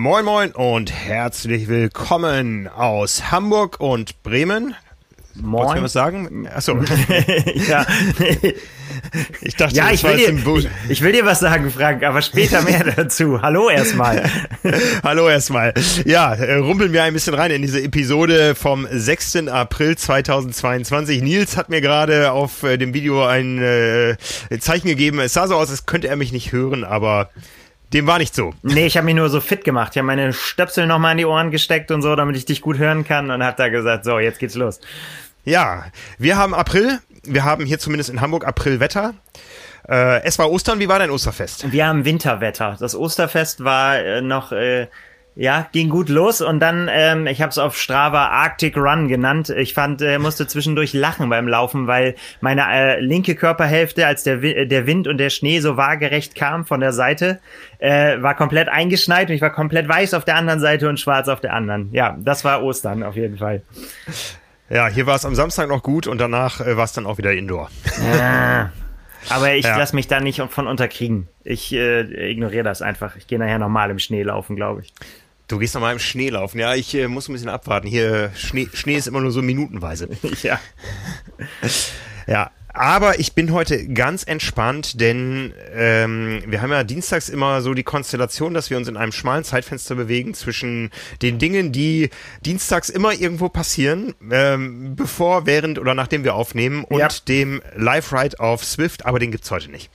Moin Moin und herzlich willkommen aus Hamburg und Bremen. Moin. Wolltest du was sagen? Achso. ja. Ich dachte, ja, ich war will, jetzt dir, ich, ich will dir was sagen, Frank, aber später mehr dazu. Hallo erstmal. Hallo erstmal. Ja, äh, rumpeln wir ein bisschen rein in diese Episode vom 6. April 2022. Nils hat mir gerade auf äh, dem Video ein äh, Zeichen gegeben. Es sah so aus, als könnte er mich nicht hören, aber dem war nicht so. Nee, ich habe mich nur so fit gemacht. Ich habe meine Stöpsel nochmal in die Ohren gesteckt und so, damit ich dich gut hören kann und habe da gesagt, so, jetzt geht's los. Ja, wir haben April. Wir haben hier zumindest in Hamburg Aprilwetter. Äh, es war Ostern. Wie war dein Osterfest? Wir haben Winterwetter. Das Osterfest war äh, noch, äh, ja, ging gut los und dann, ähm, ich habe es auf Strava Arctic Run genannt. Ich fand, äh, musste zwischendurch lachen beim Laufen, weil meine äh, linke Körperhälfte, als der, der Wind und der Schnee so waagerecht kam von der Seite, äh, war komplett eingeschneit und ich war komplett weiß auf der anderen Seite und schwarz auf der anderen. Ja, das war Ostern auf jeden Fall. Ja, hier war es am Samstag noch gut und danach äh, war es dann auch wieder Indoor. Ja. Aber ich Ja. lass mich da nicht von unterkriegen. Ich äh, ignoriere das einfach. Ich gehe nachher normal im Schnee laufen, glaube ich. Du gehst noch mal im Schnee laufen. Ja, ich äh, muss ein bisschen abwarten. Hier, Schnee, Schnee ist immer nur so minutenweise. ja. Ja, aber ich bin heute ganz entspannt, denn ähm, wir haben ja dienstags immer so die Konstellation, dass wir uns in einem schmalen Zeitfenster bewegen zwischen den Dingen, die dienstags immer irgendwo passieren, ähm, bevor, während oder nachdem wir aufnehmen und Ja. dem Live-Ride auf Swift, aber den gibt's heute nicht.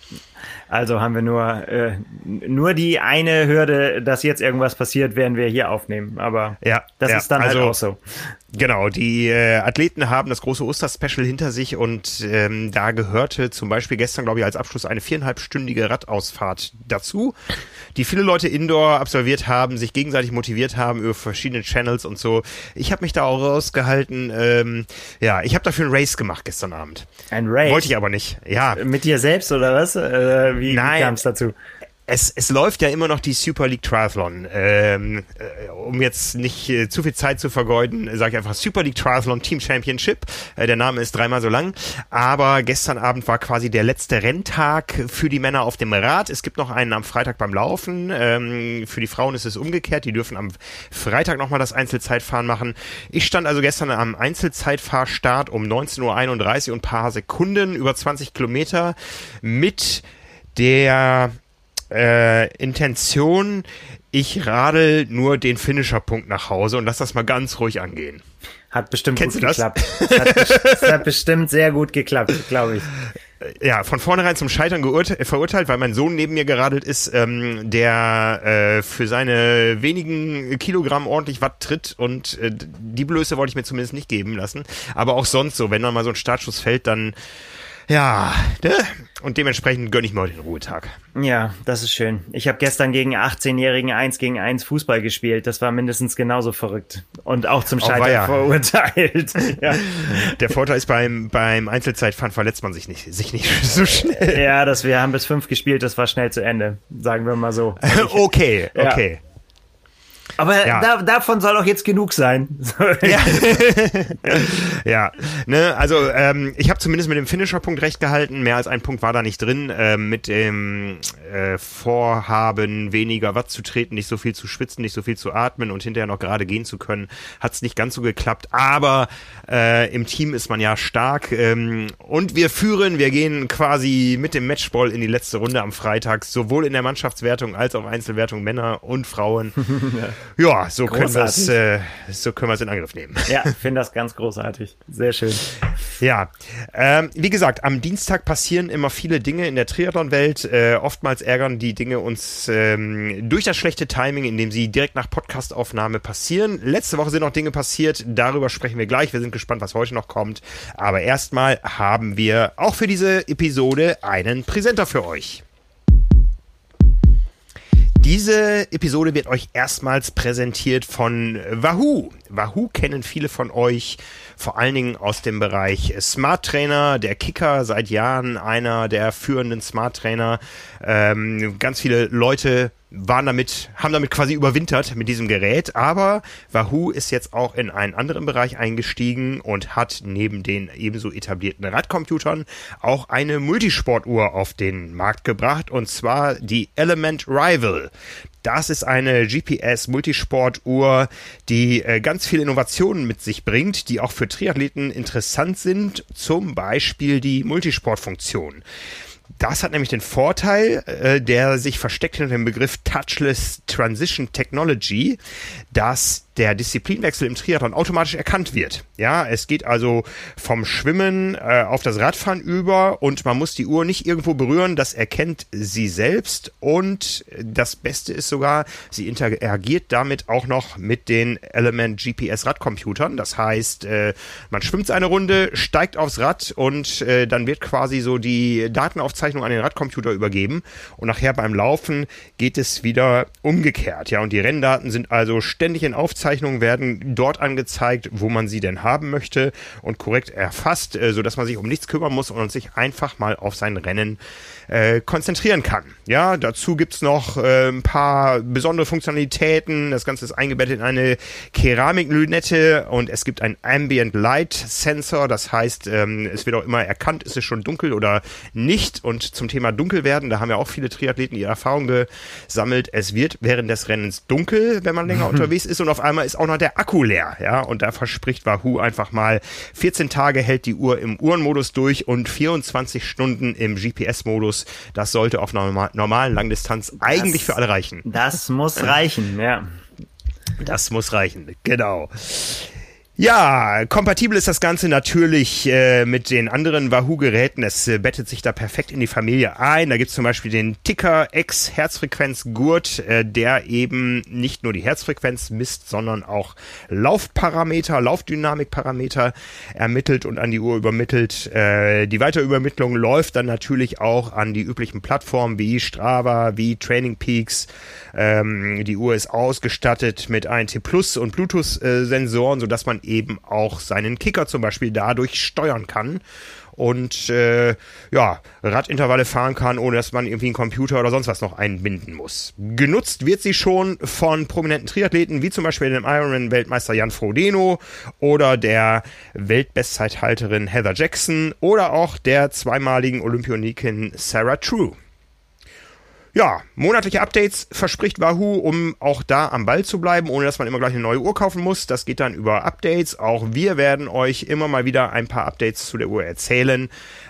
Also haben wir nur, äh, nur die eine Hürde, dass jetzt irgendwas passiert, werden wir hier aufnehmen. Aber Ja, das ja, ist dann also- halt auch so. Genau, die äh, Athleten haben das große Osterspecial hinter sich und ähm, da gehörte zum Beispiel gestern, glaube ich, als Abschluss eine viereinhalbstündige Radausfahrt dazu, die viele Leute indoor absolviert haben, sich gegenseitig motiviert haben über verschiedene Channels und so. Ich habe mich da auch rausgehalten. Ähm, ja, ich habe dafür ein Race gemacht gestern Abend. Ein Race. Wollte ich aber nicht. Ja, Mit dir selbst oder was? Äh, wie Nein. kam es dazu? Es, es läuft ja immer noch die Super League Triathlon. Ähm, äh, um jetzt nicht äh, zu viel Zeit zu vergeuden, sage ich einfach Super League Triathlon Team Championship. Äh, der Name ist dreimal so lang. Aber gestern Abend war quasi der letzte Renntag für die Männer auf dem Rad. Es gibt noch einen am Freitag beim Laufen. Ähm, für die Frauen ist es umgekehrt. Die dürfen am Freitag nochmal das Einzelzeitfahren machen. Ich stand also gestern am Einzelzeitfahrstart um 19.31 Uhr und ein paar Sekunden über 20 Kilometer mit der äh, Intention, ich radel nur den Finisher-Punkt nach Hause und lass das mal ganz ruhig angehen. Hat bestimmt Kennst gut du das? geklappt. Es hat, bes- es hat bestimmt sehr gut geklappt, glaube ich. Ja, von vornherein zum Scheitern äh, verurteilt, weil mein Sohn neben mir geradelt ist, ähm, der äh, für seine wenigen Kilogramm ordentlich Watt tritt und äh, die Blöße wollte ich mir zumindest nicht geben lassen. Aber auch sonst so, wenn dann mal so ein Startschuss fällt, dann ja, ne? Und dementsprechend gönne ich mir heute den Ruhetag. Ja, das ist schön. Ich habe gestern gegen 18-Jährigen 1 gegen 1 Fußball gespielt. Das war mindestens genauso verrückt. Und auch zum Auch Scheitern weia. verurteilt. ja. Der Vorteil ist beim, beim Einzelzeitfahren verletzt man sich nicht, sich nicht so schnell. ja, das, wir haben bis fünf gespielt, das war schnell zu Ende. Sagen wir mal so. okay, Ja. Aber Ja. da, davon soll auch jetzt genug sein. Ja, ja ne, also ähm, ich habe zumindest mit dem Finisher-Punkt recht gehalten. Mehr als ein Punkt war da nicht drin. Ähm, mit dem äh, Vorhaben, weniger Watt zu treten, nicht so viel zu schwitzen, nicht so viel zu atmen und hinterher noch gerade gehen zu können, hat es nicht ganz so geklappt. Aber äh, im Team ist man ja stark. Ähm, und wir führen, wir gehen quasi mit dem Matchball in die letzte Runde am Freitag, sowohl in der Mannschaftswertung als auch Einzelwertung Männer und Frauen. ja, so können wir es äh, so können wir es in Angriff nehmen. ja, finde das ganz großartig. Sehr schön. Ja, ähm, wie gesagt, am Dienstag passieren immer viele Dinge in der Triathlon-Welt. Äh, oftmals ärgern die Dinge uns ähm, durch das schlechte Timing, indem sie direkt nach Podcastaufnahme passieren. Letzte Woche sind noch Dinge passiert, darüber sprechen wir gleich. Wir sind gespannt, was heute noch kommt. Aber erstmal haben wir auch für diese Episode einen Präsenter für euch. Diese Episode wird euch erstmals präsentiert von Wahoo. Wahoo kennen viele von euch vor allen Dingen aus dem Bereich Smart Trainer, der Kicker seit Jahren einer der führenden Smart Trainer. Ähm, ganz viele Leute waren damit, haben damit quasi überwintert mit diesem Gerät, aber Wahoo ist jetzt auch in einen anderen Bereich eingestiegen und hat neben den ebenso etablierten Radcomputern auch eine Multisportuhr auf den Markt gebracht und zwar die Element Rival. Das ist eine GPS-Multisport-Uhr, die äh, ganz viele Innovationen mit sich bringt, die auch für Triathleten interessant sind, zum Beispiel die Multisportfunktion. Das hat nämlich den Vorteil, äh, der sich versteckt hinter dem Begriff Touchless Transition Technology, dass der Disziplinwechsel im Triathlon automatisch erkannt wird. Ja, es geht also vom Schwimmen äh, auf das Radfahren über und man muss die Uhr nicht irgendwo berühren, das erkennt sie selbst und das Beste ist sogar, sie interagiert damit auch noch mit den Element GPS Radcomputern. Das heißt, äh, man schwimmt eine Runde, steigt aufs Rad und äh, dann wird quasi so die Datenaufzeichnung an den Radcomputer übergeben und nachher beim Laufen geht es wieder umgekehrt. Ja, und die Renndaten sind also ständig in Aufzeichnung Aufzeichnungen werden dort angezeigt, wo man sie denn haben möchte und korrekt erfasst, äh, sodass man sich um nichts kümmern muss und sich einfach mal auf sein Rennen äh, konzentrieren kann. Ja, dazu gibt's noch äh, ein paar besondere Funktionalitäten. Das Ganze ist eingebettet in eine Keramiklünette und es gibt ein Ambient Light Sensor. Das heißt, ähm, es wird auch immer erkannt, ist es schon dunkel oder nicht. Und zum Thema Dunkelwerden, da haben ja auch viele Triathleten ihre Erfahrungen gesammelt. Es wird während des Rennens dunkel, wenn man länger unterwegs ist und auf einmal ist auch noch der Akku leer. Ja, und da verspricht Wahoo einfach mal 14 Tage hält die Uhr im Uhrenmodus durch und 24 Stunden im GPS-Modus Modus. Das sollte auf einer normalen Langdistanz eigentlich das, für alle reichen. Das muss reichen, ja. Das muss reichen, genau. Ja, kompatibel ist das Ganze natürlich äh, mit den anderen Wahoo-Geräten. Es äh, bettet sich da perfekt in die Familie ein. Da gibt's zum Beispiel den Ticker X Herzfrequenzgurt, äh, der eben nicht nur die Herzfrequenz misst, sondern auch Laufparameter, Laufdynamikparameter ermittelt und an die Uhr übermittelt. Äh, die Weiterübermittlung läuft dann natürlich auch an die üblichen Plattformen wie Strava, wie Training Peaks. Ähm, die Uhr ist ausgestattet mit INT Plus und Bluetooth-Sensoren, sodass man eben auch seinen Kicker zum Beispiel dadurch steuern kann und äh, ja, Radintervalle fahren kann, ohne dass man irgendwie einen Computer oder sonst was noch einbinden muss. Genutzt wird sie schon von prominenten Triathleten, wie zum Beispiel dem Ironman-Weltmeister Jan Frodeno oder der Weltbestzeithalterin Heather Jackson oder auch der zweimaligen Olympionikin Sarah True. Ja, monatliche Updates verspricht Wahoo, um auch da am Ball zu bleiben, ohne dass man immer gleich eine neue Uhr kaufen muss. Das geht dann über Updates. Auch wir werden euch immer mal wieder ein paar Updates zu der Uhr erzählen.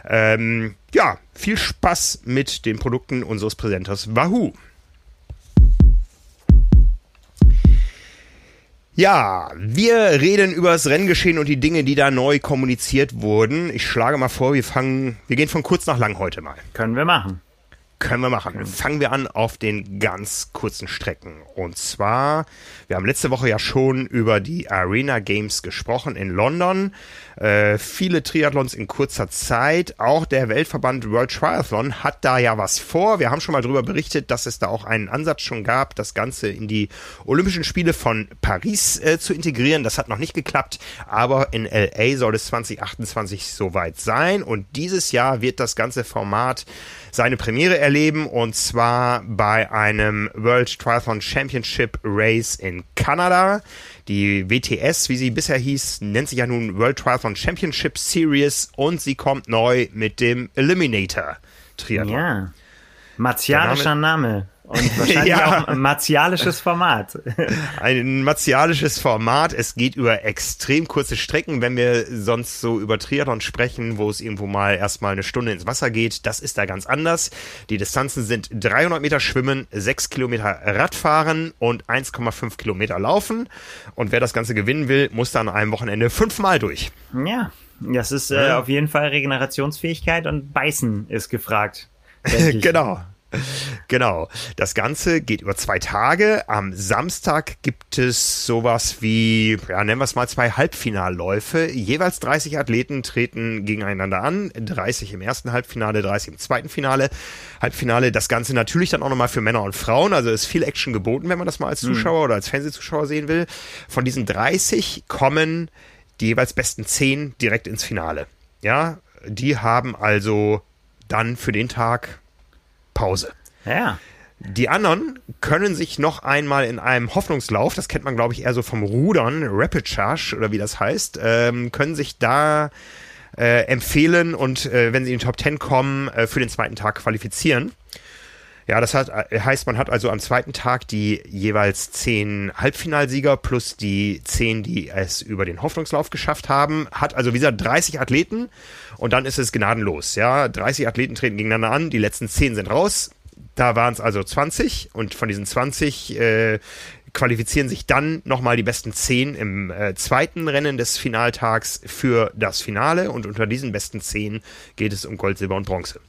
Ähm, ja, viel Spaß mit den Produkten unseres Präsenters Wahoo. Ja, wir reden über das Renngeschehen und die Dinge, die da neu kommuniziert wurden. Ich schlage mal vor, wir fangen, wir gehen von kurz nach lang heute mal. Können wir machen. Können wir machen. Fangen wir an auf den ganz kurzen Strecken. Und zwar, wir haben letzte Woche ja schon über die Arena Games gesprochen in London. Äh, viele Triathlons in kurzer Zeit. Auch der Weltverband World Triathlon hat da ja was vor. Wir haben schon mal darüber berichtet, dass es da auch einen Ansatz schon gab, das Ganze in die Olympischen Spiele von Paris äh, zu integrieren. Das hat noch nicht geklappt, aber in LA soll es 2028 soweit sein. Und dieses Jahr wird das ganze Format seine Premiere erleben und zwar bei einem World Triathlon Championship Race in Kanada. Die WTS, wie sie bisher hieß, nennt sich ja nun World Triathlon Championship Series und sie kommt neu mit dem Eliminator Triathlon. Ja. Martialischer Name. Und wahrscheinlich ja. auch ein martialisches Format. Ein martialisches Format. Es geht über extrem kurze Strecken. Wenn wir sonst so über Triathlon sprechen, wo es irgendwo mal erstmal eine Stunde ins Wasser geht, das ist da ganz anders. Die Distanzen sind 300 Meter Schwimmen, 6 Kilometer Radfahren und 1,5 Kilometer Laufen. Und wer das Ganze gewinnen will, muss dann an einem Wochenende fünfmal durch. Ja, das ist äh, ja. auf jeden Fall Regenerationsfähigkeit und Beißen ist gefragt. genau. Genau. Das Ganze geht über zwei Tage. Am Samstag gibt es sowas wie, ja, nennen wir es mal zwei Halbfinalläufe. Jeweils 30 Athleten treten gegeneinander an. 30 im ersten Halbfinale, 30 im zweiten Finale. Halbfinale, das Ganze natürlich dann auch nochmal für Männer und Frauen. Also ist viel Action geboten, wenn man das mal als hm. Zuschauer mhm. oder als Fernsehzuschauer sehen will. Von diesen 30 kommen die jeweils besten 10 direkt ins Finale. Ja, die haben also dann für den Tag Pause. Ja. Die anderen können sich noch einmal in einem Hoffnungslauf, das kennt man glaube ich eher so vom Rudern, Rapid Charge oder wie das heißt, ähm, können sich da äh, empfehlen und äh, wenn sie in die Top 10 kommen, äh, für den zweiten Tag qualifizieren. Ja, das hat, äh, heißt, man hat also am zweiten Tag die jeweils zehn Halbfinalsieger plus die zehn, die es über den Hoffnungslauf geschafft haben. Hat also wie gesagt 30 Athleten und dann ist es gnadenlos. Ja, 30 Athleten treten gegeneinander an, die letzten zehn sind raus. Da waren es also 20 und von diesen 20 äh, qualifizieren sich dann nochmal die besten zehn im äh, zweiten Rennen des Finaltags für das Finale und unter diesen besten zehn geht es um Gold, Silber und Bronze.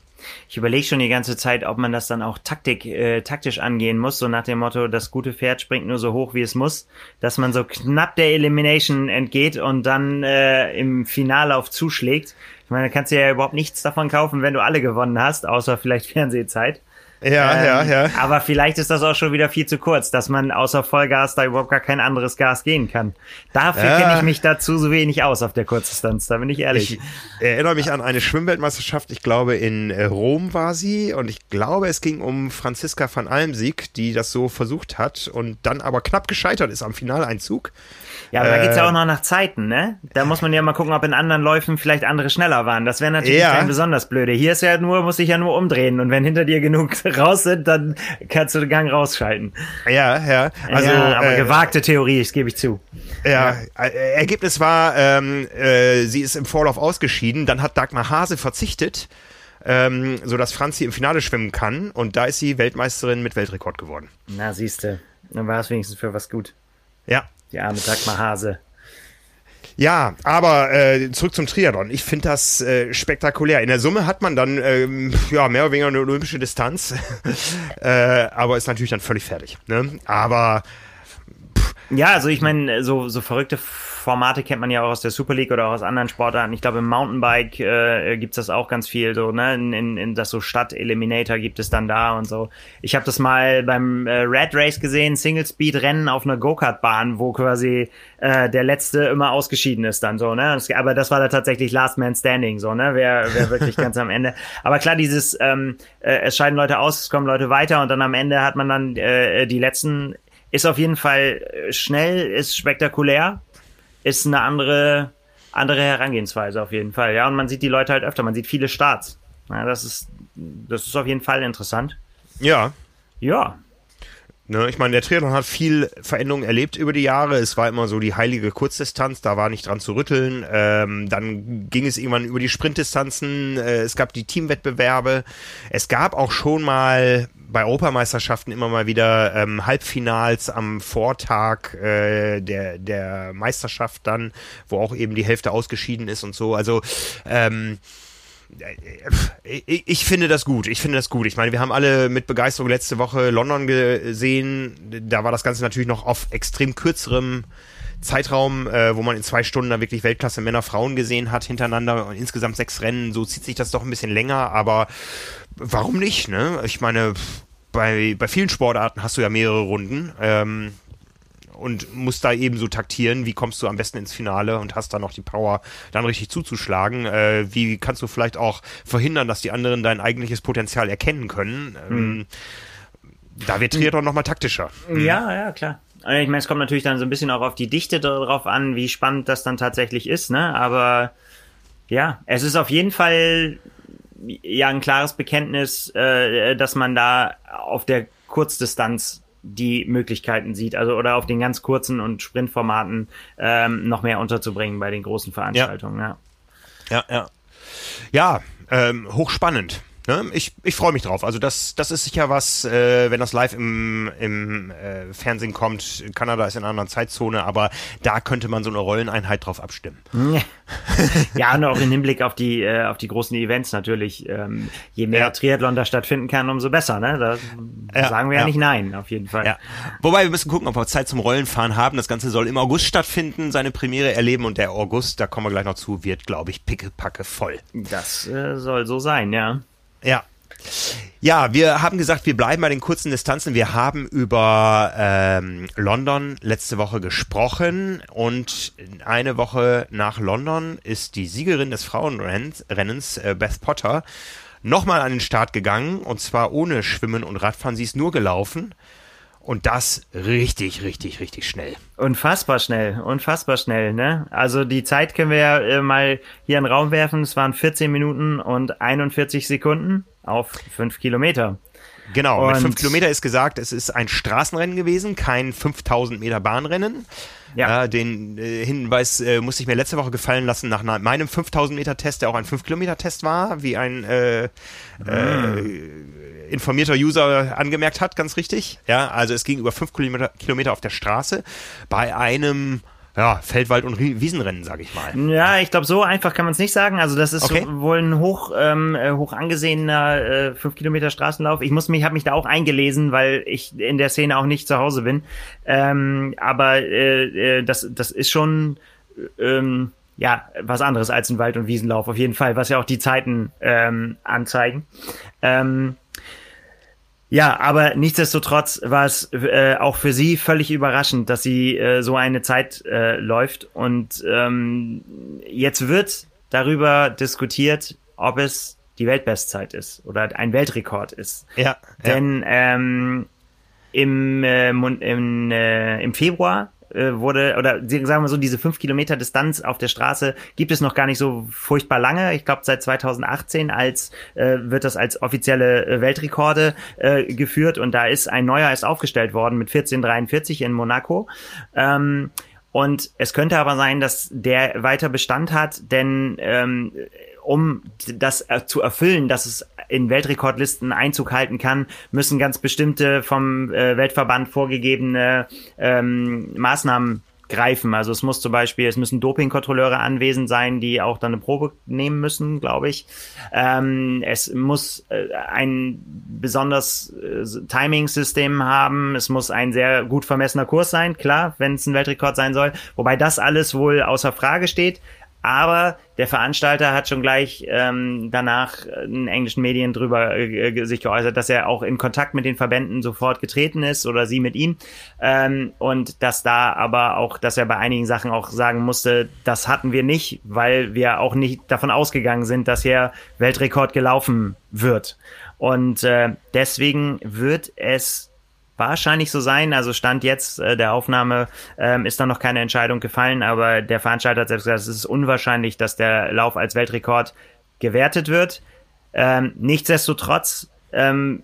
Ich überlege schon die ganze Zeit, ob man das dann auch Taktik, äh, taktisch angehen muss, so nach dem Motto, das gute Pferd springt nur so hoch, wie es muss, dass man so knapp der Elimination entgeht und dann äh, im Finallauf zuschlägt. Ich meine, da kannst du ja überhaupt nichts davon kaufen, wenn du alle gewonnen hast, außer vielleicht Fernsehzeit. Ja, ähm, ja, ja. Aber vielleicht ist das auch schon wieder viel zu kurz, dass man außer Vollgas da überhaupt gar kein anderes Gas gehen kann. Dafür ja. kenne ich mich dazu so wenig aus auf der Kurzdistanz, da bin ich ehrlich. Ich erinnere mich an eine Schwimmweltmeisterschaft, ich glaube in äh, Rom war sie und ich glaube es ging um Franziska van Almsieg, die das so versucht hat und dann aber knapp gescheitert ist am Finaleinzug. Ja, aber äh, da geht's ja auch noch nach Zeiten, ne? Da muss man ja mal gucken, ob in anderen Läufen vielleicht andere schneller waren. Das wäre natürlich ja. kein besonders blöde. Hier ist ja nur, muss ich ja nur umdrehen und wenn hinter dir genug raus sind, dann kannst du den Gang rausschalten. Ja, ja. Also, ja, aber äh, gewagte Theorie, das gebe ich zu. Ja, ja. Äh, Ergebnis war, ähm, äh, sie ist im Vorlauf ausgeschieden, dann hat Dagmar Hase verzichtet. Ähm, so dass Franzi im Finale schwimmen kann und da ist sie Weltmeisterin mit Weltrekord geworden. Na, siehste, dann war es wenigstens für was gut. Ja, die arme Dagmar Hase. Ja, aber äh, zurück zum Triathlon. Ich finde das äh, spektakulär. In der Summe hat man dann ähm, ja mehr oder weniger eine olympische Distanz, äh, aber ist natürlich dann völlig fertig. Ne? Aber pff. ja, also ich meine, so so verrückte Formate kennt man ja auch aus der Super League oder auch aus anderen Sportarten. Ich glaube, im Mountainbike äh, gibt es das auch ganz viel, so, ne? In, in, in das so Stadt-Eliminator gibt es dann da und so. Ich habe das mal beim äh, Red Race gesehen, Single-Speed-Rennen auf einer Go-Kart-Bahn, wo quasi äh, der letzte immer ausgeschieden ist dann so, ne? Aber das war da tatsächlich Last Man Standing, so, ne? Wer, wer wirklich ganz am Ende. Aber klar, dieses, ähm, äh, es scheiden Leute aus, es kommen Leute weiter und dann am Ende hat man dann äh, die letzten ist auf jeden Fall äh, schnell, ist spektakulär, ist eine andere, andere Herangehensweise auf jeden Fall. Ja, und man sieht die Leute halt öfter, man sieht viele Starts. Ja, das ist, das ist auf jeden Fall interessant. Ja. Ja. Ne, ich meine, der Triathlon hat viel Veränderung erlebt über die Jahre. Es war immer so die heilige Kurzdistanz, da war nicht dran zu rütteln. Ähm, dann ging es irgendwann über die Sprintdistanzen. Äh, es gab die Teamwettbewerbe. Es gab auch schon mal bei Europameisterschaften immer mal wieder ähm, Halbfinals am Vortag äh, der, der Meisterschaft dann, wo auch eben die Hälfte ausgeschieden ist und so. Also ähm, äh, ich finde das gut. Ich finde das gut. Ich meine, wir haben alle mit Begeisterung letzte Woche London gesehen. Da war das Ganze natürlich noch auf extrem kürzerem Zeitraum, äh, wo man in zwei Stunden da wirklich Weltklasse Männer, Frauen gesehen hat hintereinander und insgesamt sechs Rennen. So zieht sich das doch ein bisschen länger, aber warum nicht, ne? Ich meine, bei, bei vielen Sportarten hast du ja mehrere Runden. Ähm, und musst da eben so taktieren, wie kommst du am besten ins Finale und hast da noch die Power, dann richtig zuzuschlagen. Äh, wie kannst du vielleicht auch verhindern, dass die anderen dein eigentliches Potenzial erkennen können? Ähm, mhm. Da wird Triathlon nochmal taktischer. Ja, ja, klar. Also ich meine, es kommt natürlich dann so ein bisschen auch auf die Dichte darauf an, wie spannend das dann tatsächlich ist, ne? Aber ja, es ist auf jeden Fall ja ein klares Bekenntnis, äh, dass man da auf der Kurzdistanz die Möglichkeiten sieht, also oder auf den ganz kurzen und Sprintformaten ähm, noch mehr unterzubringen bei den großen Veranstaltungen. Ja, ja, ja. Ja, ja ähm, hochspannend. Ne? Ich, ich freue mich drauf. Also das, das ist sicher was, äh, wenn das live im, im äh, Fernsehen kommt. Kanada ist in einer anderen Zeitzone, aber da könnte man so eine Rolleneinheit drauf abstimmen. Ja, und auch im Hinblick auf die, äh, auf die großen Events natürlich. Ähm, je mehr ja. Triathlon da stattfinden kann, umso besser. Ne? Da ja, sagen wir ja, ja, nicht nein, auf jeden Fall. Ja. Wobei wir müssen gucken, ob wir Zeit zum Rollenfahren haben. Das Ganze soll im August stattfinden, seine Premiere erleben und der August, da kommen wir gleich noch zu, wird, glaube ich, pickepacke voll. Das äh, soll so sein, ja. Ja. Ja, wir haben gesagt, wir bleiben bei den kurzen Distanzen. Wir haben über ähm, London letzte Woche gesprochen und eine Woche nach London ist die Siegerin des Frauenrennens, äh, Beth Potter, nochmal an den Start gegangen und zwar ohne Schwimmen und Radfahren. Sie ist nur gelaufen und das richtig, richtig, richtig schnell. Unfassbar schnell, unfassbar schnell, ne? Also die Zeit können wir ja äh, mal hier in den Raum werfen. Es waren 14 Minuten und 41 Sekunden auf 5 Kilometer. Genau, und mit fünf Kilometer ist gesagt, es ist ein Straßenrennen gewesen, kein 5000 Meter Bahnrennen. Ja. Äh, den äh, Hinweis äh, musste ich mir letzte Woche gefallen lassen nach meinem 5000 Meter Test, der auch ein 5 Kilometer Test war, wie ein äh, mhm. informierter User angemerkt hat, ganz richtig. Ja, also es ging über 5 Kilometer, Kilometer auf der Straße bei einem ja, Feldwald- und Wiesenrennen, sage ich mal. Ja, ich glaube, so einfach kann man es nicht sagen. Also das ist okay. wohl ein hoch, ähm, äh, hoch angesehener äh, 5 Kilometer Straßenlauf. Ich muss mich, habe mich da auch eingelesen, weil ich in der Szene auch nicht zu Hause bin. Ähm, aber äh, äh, das, das ist schon ähm, ja was anderes als ein Wald- und Wiesenlauf auf jeden Fall, was ja auch die Zeiten ähm, anzeigen. Ähm, ja, aber nichtsdestotrotz war es äh, auch für sie völlig überraschend, dass sie äh, so eine Zeit äh, läuft. Und ähm, jetzt wird darüber diskutiert, ob es die Weltbestzeit ist oder ein Weltrekord ist. Ja. Denn ähm, im, äh, im, äh, im Februar wurde, oder sagen wir so, diese fünf Kilometer Distanz auf der Straße gibt es noch gar nicht so furchtbar lange. Ich glaube, seit 2018 als äh, wird das als offizielle äh, Weltrekorde äh, geführt und da ist ein neuer ist aufgestellt worden mit 1443 in Monaco. Ähm, und es könnte aber sein, dass der weiter Bestand hat, denn ähm, um das zu erfüllen, dass es in Weltrekordlisten Einzug halten kann, müssen ganz bestimmte vom äh, Weltverband vorgegebene ähm, Maßnahmen greifen. Also es muss zum Beispiel, es müssen Dopingkontrolleure anwesend sein, die auch dann eine Probe nehmen müssen, glaube ich. Ähm, es muss äh, ein besonders äh, Timing-System haben. Es muss ein sehr gut vermessener Kurs sein, klar, wenn es ein Weltrekord sein soll. Wobei das alles wohl außer Frage steht. Aber der Veranstalter hat schon gleich ähm, danach in englischen Medien drüber äh, sich geäußert, dass er auch in Kontakt mit den Verbänden sofort getreten ist oder sie mit ihm. Ähm, und dass da aber auch, dass er bei einigen Sachen auch sagen musste, das hatten wir nicht, weil wir auch nicht davon ausgegangen sind, dass hier Weltrekord gelaufen wird. Und äh, deswegen wird es wahrscheinlich so sein. Also Stand jetzt äh, der Aufnahme ähm, ist da noch keine Entscheidung gefallen, aber der Veranstalter hat selbst gesagt, es ist unwahrscheinlich, dass der Lauf als Weltrekord gewertet wird. Ähm, nichtsdestotrotz ähm,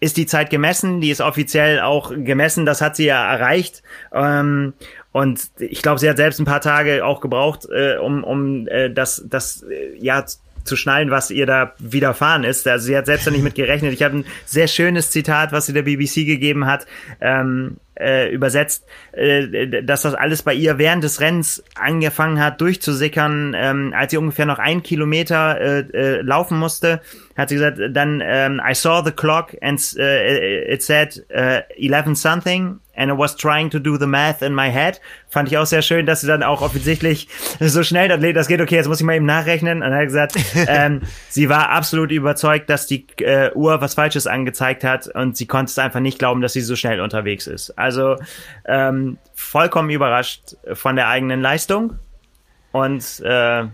ist die Zeit gemessen, die ist offiziell auch gemessen, das hat sie ja erreicht. Ähm, und ich glaube, sie hat selbst ein paar Tage auch gebraucht, äh, um, um äh, das, das äh, ja zu schnallen, was ihr da widerfahren ist. Also sie hat selbst noch nicht mit gerechnet. Ich habe ein sehr schönes Zitat, was sie der BBC gegeben hat, ähm, äh, übersetzt, äh, dass das alles bei ihr während des Rennens angefangen hat durchzusickern, ähm, als sie ungefähr noch ein Kilometer äh, äh, laufen musste, hat sie gesagt, dann ähm, I saw the clock and uh, it said uh, 11 something and I was trying to do the math in my head. Fand ich auch sehr schön, dass sie dann auch offensichtlich so schnell das geht, okay, jetzt muss ich mal eben nachrechnen. Und er hat gesagt, ähm, sie war absolut überzeugt, dass die äh, Uhr was Falsches angezeigt hat und sie konnte es einfach nicht glauben, dass sie so schnell unterwegs ist. Also ähm, vollkommen überrascht von der eigenen Leistung. Und äh,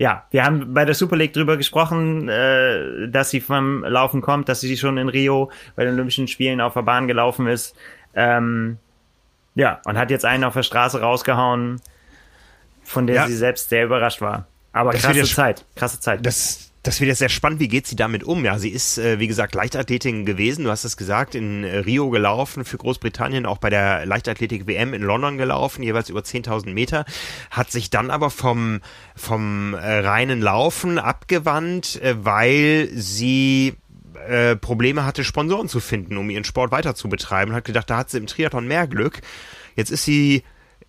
ja, wir haben bei der Super League drüber gesprochen, äh, dass sie vom Laufen kommt, dass sie schon in Rio bei den Olympischen Spielen auf der Bahn gelaufen ist. Ähm, ja, und hat jetzt einen auf der Straße rausgehauen, von der ja. sie selbst sehr überrascht war. Aber das krasse Zeit, krasse Zeit. Das, das wird jetzt sehr spannend. Wie geht sie damit um? Ja, sie ist, äh, wie gesagt, Leichtathletin gewesen. Du hast es gesagt, in äh, Rio gelaufen, für Großbritannien, auch bei der Leichtathletik-WM in London gelaufen, jeweils über 10.000 Meter, hat sich dann aber vom, vom äh, reinen Laufen abgewandt, weil sie äh, Probleme hatte, Sponsoren zu finden, um ihren Sport weiter zu betreiben. Hat gedacht, da hat sie im Triathlon mehr Glück. Jetzt ist sie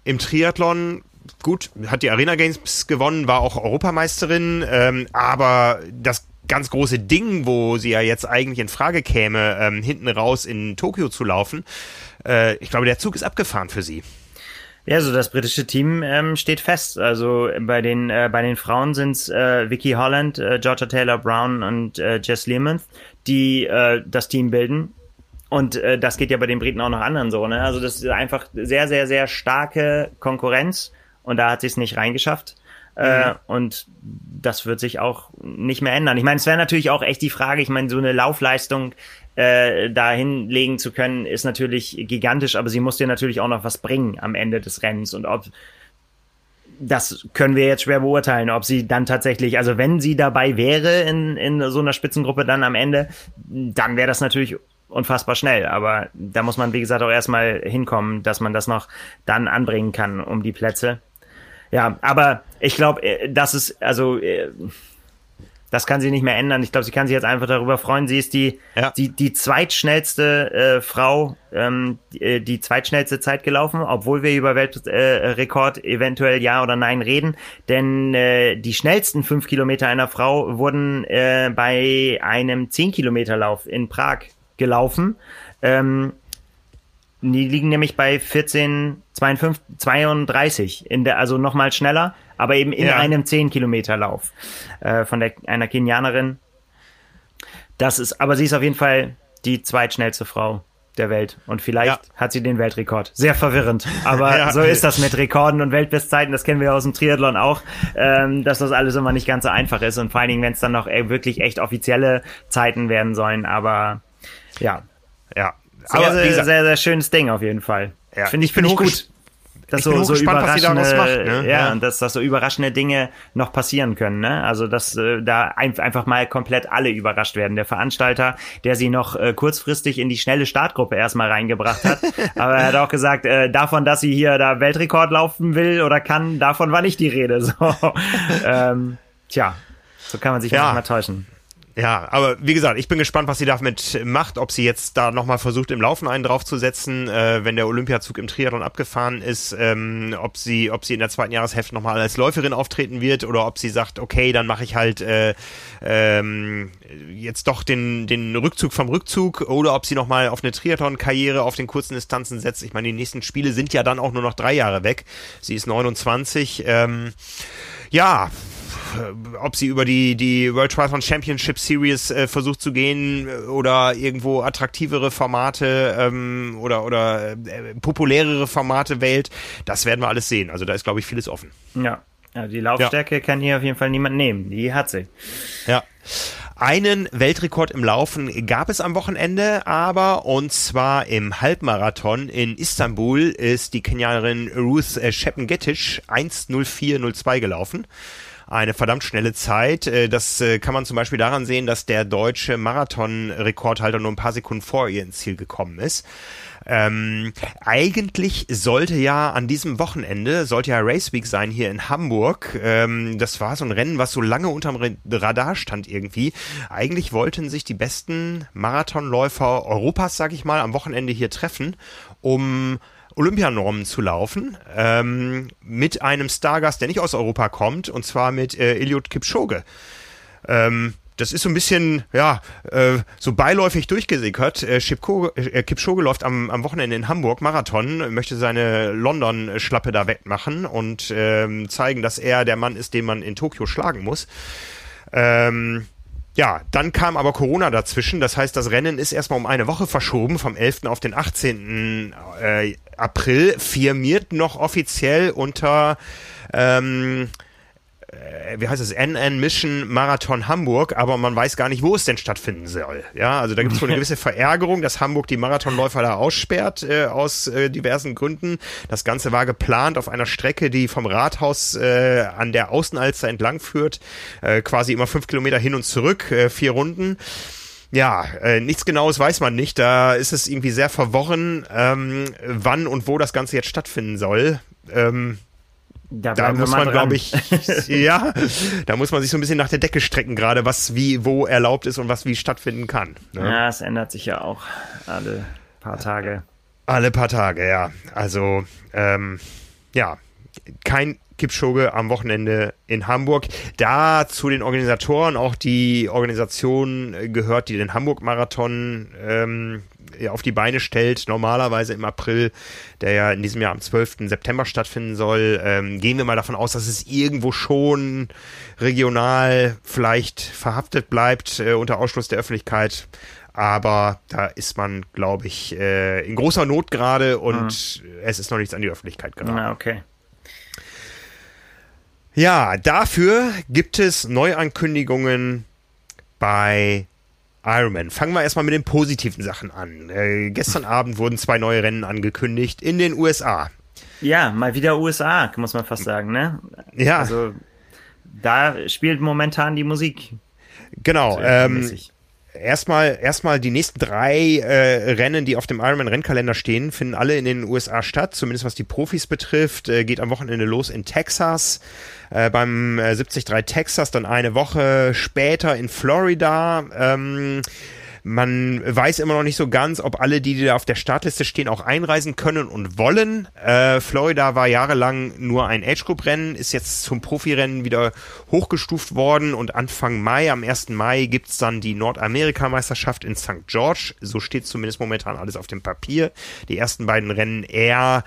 im Triathlon gut, hat die Arena Games gewonnen, war auch Europameisterin, ähm, aber das ganz große Ding, wo sie ja jetzt eigentlich in Frage käme, ähm, hinten raus in Tokio zu laufen, äh, ich glaube, der Zug ist abgefahren für sie. Ja, so das britische Team ähm, steht fest. Also bei den äh, bei den Frauen sind's äh, Vicky Holland, äh, Georgia Taylor Brown und äh, Jess Lehman, die äh, das Team bilden. Und äh, das geht ja bei den Briten auch noch anderen so. Ne? Also das ist einfach sehr sehr sehr starke Konkurrenz und da hat sie es nicht reingeschafft. Äh, mhm. und das wird sich auch nicht mehr ändern. Ich meine, es wäre natürlich auch echt die Frage, ich meine, so eine Laufleistung äh, dahin legen zu können, ist natürlich gigantisch, aber sie muss dir natürlich auch noch was bringen am Ende des Rennens. Und ob das können wir jetzt schwer beurteilen, ob sie dann tatsächlich, also wenn sie dabei wäre in, in so einer Spitzengruppe dann am Ende, dann wäre das natürlich unfassbar schnell. Aber da muss man, wie gesagt, auch erstmal hinkommen, dass man das noch dann anbringen kann um die Plätze. Ja, aber ich glaube, äh, das ist, also, äh, das kann sie nicht mehr ändern. Ich glaube, sie kann sich jetzt einfach darüber freuen. Sie ist die, ja. die, die zweitschnellste äh, Frau, ähm, die, äh, die zweitschnellste Zeit gelaufen, obwohl wir über Weltrekord äh, eventuell ja oder nein reden. Denn äh, die schnellsten fünf Kilometer einer Frau wurden äh, bei einem zehn Kilometer Lauf in Prag gelaufen. Ähm, die liegen nämlich bei 14, 52, 32, in der, also nochmal schneller, aber eben in ja. einem 10 Kilometer Lauf äh, von der, einer Kenianerin. Das ist, aber sie ist auf jeden Fall die zweitschnellste Frau der Welt. Und vielleicht ja. hat sie den Weltrekord. Sehr verwirrend. Aber ja. so ist das mit Rekorden und Weltbestzeiten. Das kennen wir aus dem Triathlon auch, ähm, dass das alles immer nicht ganz so einfach ist. Und vor allen Dingen, wenn es dann noch äh, wirklich echt offizielle Zeiten werden sollen. Aber ja. Ja. Sehr, Aber, sehr, sehr, sehr schönes Ding auf jeden Fall. Ja. Finde ich, finde ich gut. Dass ich so, bin so gespannt, was sie daraus macht. Ne? Ja, ja, und dass, dass so überraschende Dinge noch passieren können. Ne? Also, dass äh, da ein, einfach mal komplett alle überrascht werden. Der Veranstalter, der sie noch äh, kurzfristig in die schnelle Startgruppe erstmal reingebracht hat. aber er hat auch gesagt, äh, davon, dass sie hier da Weltrekord laufen will oder kann, davon war nicht die Rede. So, ähm, tja, so kann man sich ja. manchmal täuschen. Ja, aber wie gesagt, ich bin gespannt, was sie damit macht, ob sie jetzt da nochmal versucht, im Laufen einen draufzusetzen, äh, wenn der Olympiazug im Triathlon abgefahren ist, ähm, ob sie, ob sie in der zweiten Jahreshälfte nochmal als Läuferin auftreten wird oder ob sie sagt, okay, dann mache ich halt äh, ähm, jetzt doch den, den Rückzug vom Rückzug oder ob sie nochmal auf eine Triathlon-Karriere auf den kurzen Distanzen setzt. Ich meine, die nächsten Spiele sind ja dann auch nur noch drei Jahre weg. Sie ist 29. Ähm, ja, ob sie über die, die World Triathlon Championship Series äh, versucht zu gehen äh, oder irgendwo attraktivere Formate ähm, oder, oder äh, populärere Formate wählt, das werden wir alles sehen. Also da ist, glaube ich, vieles offen. Ja. ja die Laufstärke ja. kann hier auf jeden Fall niemand nehmen. Die hat sie. Ja. Einen Weltrekord im Laufen gab es am Wochenende, aber und zwar im Halbmarathon in Istanbul ist die Kenianerin Ruth Sheppengettisch 1.04.02 gelaufen eine verdammt schnelle Zeit. Äh, das äh, kann man zum Beispiel daran sehen, dass der deutsche Marathon-Rekordhalter nur ein paar Sekunden vor ihr ins Ziel gekommen ist. Ähm, eigentlich sollte ja an diesem Wochenende, sollte ja Race Week sein hier in Hamburg. Ähm, das war so ein Rennen, was so lange unterm Radar stand irgendwie. Eigentlich wollten sich die besten Marathonläufer Europas, sag ich mal, am Wochenende hier treffen, um Olympianormen zu laufen, ähm, mit einem Stargast, der nicht aus Europa kommt, und zwar mit äh, Eliud Kipchoge. Ähm, das ist so ein bisschen, ja, äh, so beiläufig durchgesickert. Äh, Kipchoge, äh, Kipchoge läuft am, am Wochenende in Hamburg Marathon, möchte seine London-Schlappe da wegmachen und ähm, zeigen, dass er der Mann ist, den man in Tokio schlagen muss. Ähm, ja, dann kam aber Corona dazwischen. Das heißt, das Rennen ist erstmal um eine Woche verschoben, vom 11. auf den 18. Äh, April. Firmiert noch offiziell unter ähm, äh, wie heißt es, NN Mission Marathon Hamburg, aber man weiß gar nicht, wo es denn stattfinden soll. Ja, also da gibt es wohl eine gewisse Verärgerung, dass Hamburg die Marathonläufer da aussperrt äh, aus äh, diversen Gründen. Das Ganze war geplant auf einer Strecke, die vom Rathaus äh, an der Außenalster entlang führt, äh, quasi immer fünf Kilometer hin und zurück, äh, vier Runden. Ja, äh, nichts Genaues weiß man nicht. Da ist es irgendwie sehr verworren, ähm, wann und wo das Ganze jetzt stattfinden soll. Ähm, da, da muss man, glaube ich, ja, da muss man sich so ein bisschen nach der Decke strecken, gerade was wie wo erlaubt ist und was wie stattfinden kann. Ne? Ja, es ändert sich ja auch alle paar Tage. Alle paar Tage, ja. Also, ähm, ja, kein Kipchoge am Wochenende in Hamburg. Da zu den Organisatoren auch die Organisation gehört, die den Hamburg-Marathon ähm, auf die Beine stellt, normalerweise im April, der ja in diesem Jahr am 12. September stattfinden soll, ähm, gehen wir mal davon aus, dass es irgendwo schon regional vielleicht verhaftet bleibt äh, unter Ausschluss der Öffentlichkeit. Aber da ist man, glaube ich, äh, in großer Not gerade und mhm. es ist noch nichts an die Öffentlichkeit geraten. Ah, okay. Ja, dafür gibt es Neuankündigungen bei Ironman. Fangen wir erstmal mit den positiven Sachen an. Äh, gestern Abend wurden zwei neue Rennen angekündigt in den USA. Ja, mal wieder USA, muss man fast sagen, ne? Ja. Also da spielt momentan die Musik. Genau. Ähm, erstmal erstmal die nächsten drei äh, Rennen, die auf dem Ironman Rennkalender stehen, finden alle in den USA statt, zumindest was die Profis betrifft. Äh, geht am Wochenende los in Texas äh, beim äh, 73 Texas, dann eine Woche später in Florida. Ähm, man weiß immer noch nicht so ganz, ob alle, die, da auf der Startliste stehen, auch einreisen können und wollen. Äh, Florida war jahrelang nur ein Age-Group-Rennen, ist jetzt zum Profirennen wieder hochgestuft worden und Anfang Mai, am 1. Mai, gibt's dann die Nordamerika-Meisterschaft in St. George. So steht zumindest momentan alles auf dem Papier. Die ersten beiden Rennen eher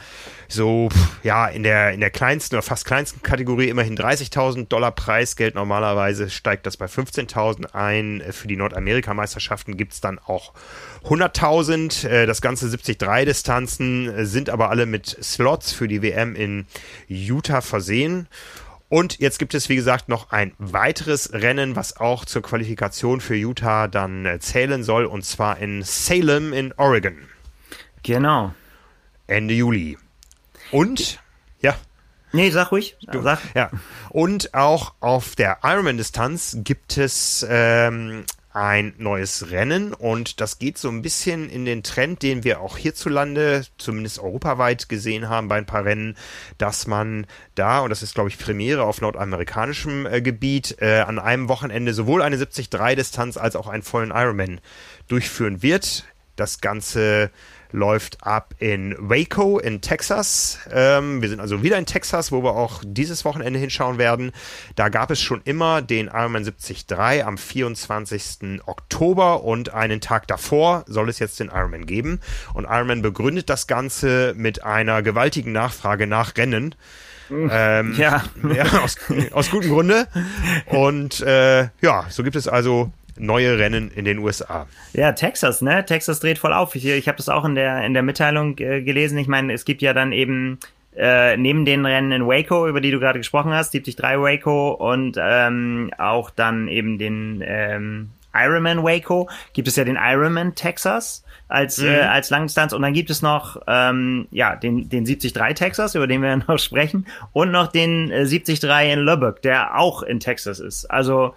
so, ja, in der, in der kleinsten oder fast kleinsten Kategorie immerhin 30.000 Dollar Preisgeld. Normalerweise steigt das bei 15.000 ein. Für die Nordamerika-Meisterschaften gibt's dann auch 100.000. Äh, das ganze 73-Distanzen sind aber alle mit Slots für die WM in Utah versehen. Und jetzt gibt es, wie gesagt, noch ein weiteres Rennen, was auch zur Qualifikation für Utah dann äh, zählen soll, und zwar in Salem in Oregon. Genau. Ende Juli. Und, ja. Nee, sag ruhig. Sag. Ja. Und auch auf der Ironman-Distanz gibt es ähm, ein neues Rennen und das geht so ein bisschen in den Trend, den wir auch hierzulande, zumindest europaweit gesehen haben bei ein paar Rennen, dass man da, und das ist glaube ich Premiere auf nordamerikanischem äh, Gebiet, äh, an einem Wochenende sowohl eine 73-Distanz als auch einen vollen Ironman durchführen wird. Das Ganze läuft ab in Waco in Texas. Ähm, wir sind also wieder in Texas, wo wir auch dieses Wochenende hinschauen werden. Da gab es schon immer den Ironman 73 am 24. Oktober und einen Tag davor soll es jetzt den Ironman geben. Und Ironman begründet das Ganze mit einer gewaltigen Nachfrage nach Rennen. Ähm, ja. ja aus, aus gutem Grunde. Und äh, ja, so gibt es also neue Rennen in den USA. Ja, Texas, ne? Texas dreht voll auf. Ich, ich habe das auch in der in der Mitteilung äh, gelesen. Ich meine, es gibt ja dann eben äh, neben den Rennen in Waco, über die du gerade gesprochen hast, 73 Waco und ähm, auch dann eben den ähm, Ironman Waco, gibt es ja den Ironman Texas als mhm. äh, als Langdistanz und dann gibt es noch ähm, ja den den 73 Texas, über den wir noch sprechen und noch den äh, 73 in Lubbock, der auch in Texas ist. Also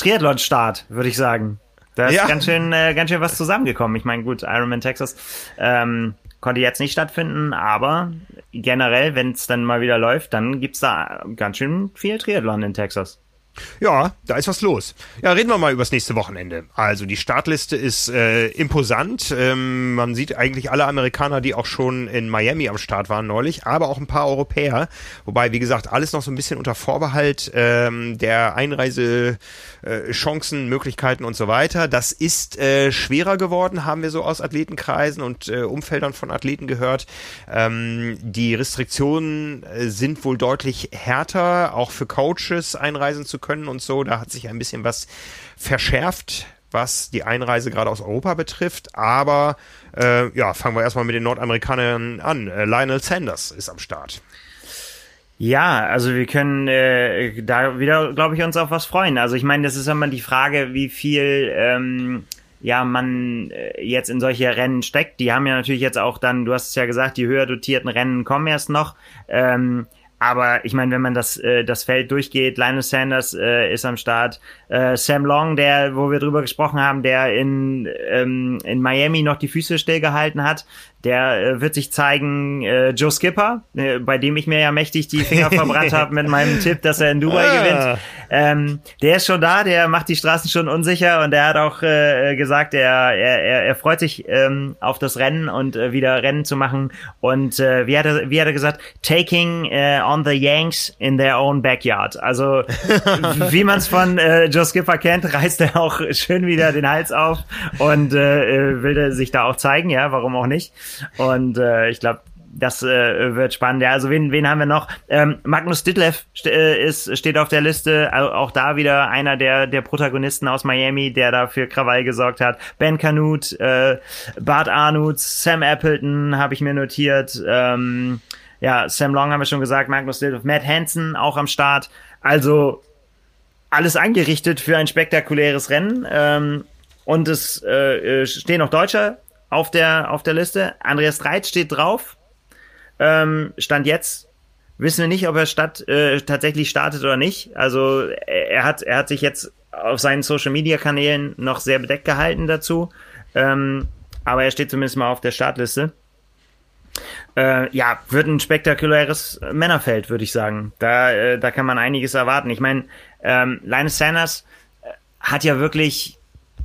Triathlon-Start, würde ich sagen. Da ist ja. ganz schön, äh, ganz schön was zusammengekommen. Ich meine, gut, Ironman Texas ähm, konnte jetzt nicht stattfinden, aber generell, wenn es dann mal wieder läuft, dann gibt's da ganz schön viel Triathlon in Texas. Ja, da ist was los. Ja, reden wir mal über das nächste Wochenende. Also die Startliste ist äh, imposant. Ähm, man sieht eigentlich alle Amerikaner, die auch schon in Miami am Start waren neulich, aber auch ein paar Europäer. Wobei, wie gesagt, alles noch so ein bisschen unter Vorbehalt ähm, der Einreise äh, Möglichkeiten und so weiter. Das ist äh, schwerer geworden, haben wir so aus Athletenkreisen und äh, Umfeldern von Athleten gehört. Ähm, die Restriktionen äh, sind wohl deutlich härter, auch für Coaches einreisen zu können und so. Da hat sich ein bisschen was verschärft was die Einreise gerade aus Europa betrifft. Aber äh, ja, fangen wir erstmal mit den Nordamerikanern an. Äh, Lionel Sanders ist am Start. Ja, also wir können äh, da wieder, glaube ich, uns auf was freuen. Also ich meine, das ist immer die Frage, wie viel ähm, ja man äh, jetzt in solche Rennen steckt. Die haben ja natürlich jetzt auch dann, du hast es ja gesagt, die höher dotierten Rennen kommen erst noch. Ähm, aber ich meine, wenn man das, äh, das Feld durchgeht, Linus Sanders äh, ist am Start, äh, Sam Long, der, wo wir drüber gesprochen haben, der in, ähm, in Miami noch die Füße stillgehalten hat, der äh, wird sich zeigen, äh, Joe Skipper, äh, bei dem ich mir ja mächtig die Finger verbrannt habe mit meinem Tipp, dass er in Dubai ah. gewinnt. Ähm, der ist schon da, der macht die Straßen schon unsicher und der hat auch äh, gesagt, er, er, er freut sich ähm, auf das Rennen und äh, wieder Rennen zu machen. Und äh, wie, hat er, wie hat er gesagt, taking äh, on the Yanks in their own backyard. Also wie man es von äh, Joe Skipper kennt, reißt er auch schön wieder den Hals auf und äh, äh will sich da auch zeigen, ja, warum auch nicht. Und äh, ich glaube, das äh, wird spannend. Ja, also wen, wen haben wir noch? Ähm, Magnus Ditlev st äh, ist, steht auf der Liste. Auch da wieder einer der, der Protagonisten aus Miami, der da für Krawall gesorgt hat. Ben Canute, äh, Bart Arnut, Sam Appleton habe ich mir notiert. Ähm, ja, Sam Long haben wir schon gesagt, Magnus Ditlev, Matt Hansen auch am Start. Also alles angerichtet für ein spektakuläres Rennen. Ähm, und es äh, äh stehen noch Deutsche auf der, auf der Liste. Andreas Dreit steht drauf. Ähm, Stand jetzt wissen wir nicht, ob er statt, äh, tatsächlich startet oder nicht. Also er, hat, er hat sich jetzt auf seinen Social Media Kanälen noch sehr bedeckt gehalten dazu. Ähm, aber er steht zumindest mal auf der Startliste. Äh, ja, wird ein spektakuläres Männerfeld, würde ich sagen. Da, äh, da kann man einiges erwarten. Ich meine, ähm, Linus Sanders äh, hat ja wirklich,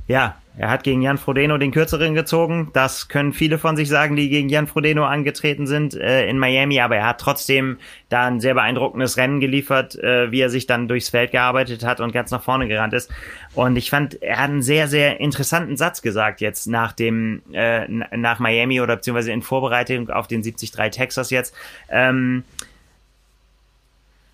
ja, er hat gegen Jan Frodeno den kürzeren gezogen. Das können viele von sich sagen, die gegen Jan Frodeno angetreten sind äh, in Miami. Aber er hat trotzdem da ein sehr beeindruckendes Rennen geliefert, äh, wie er sich dann durchs Feld gearbeitet hat und ganz nach vorne gerannt ist. Und ich fand, er hat einen sehr, sehr interessanten Satz gesagt jetzt nach dem, äh, nach Miami oder beziehungsweise in Vorbereitung auf den 73 Texas jetzt. Ähm,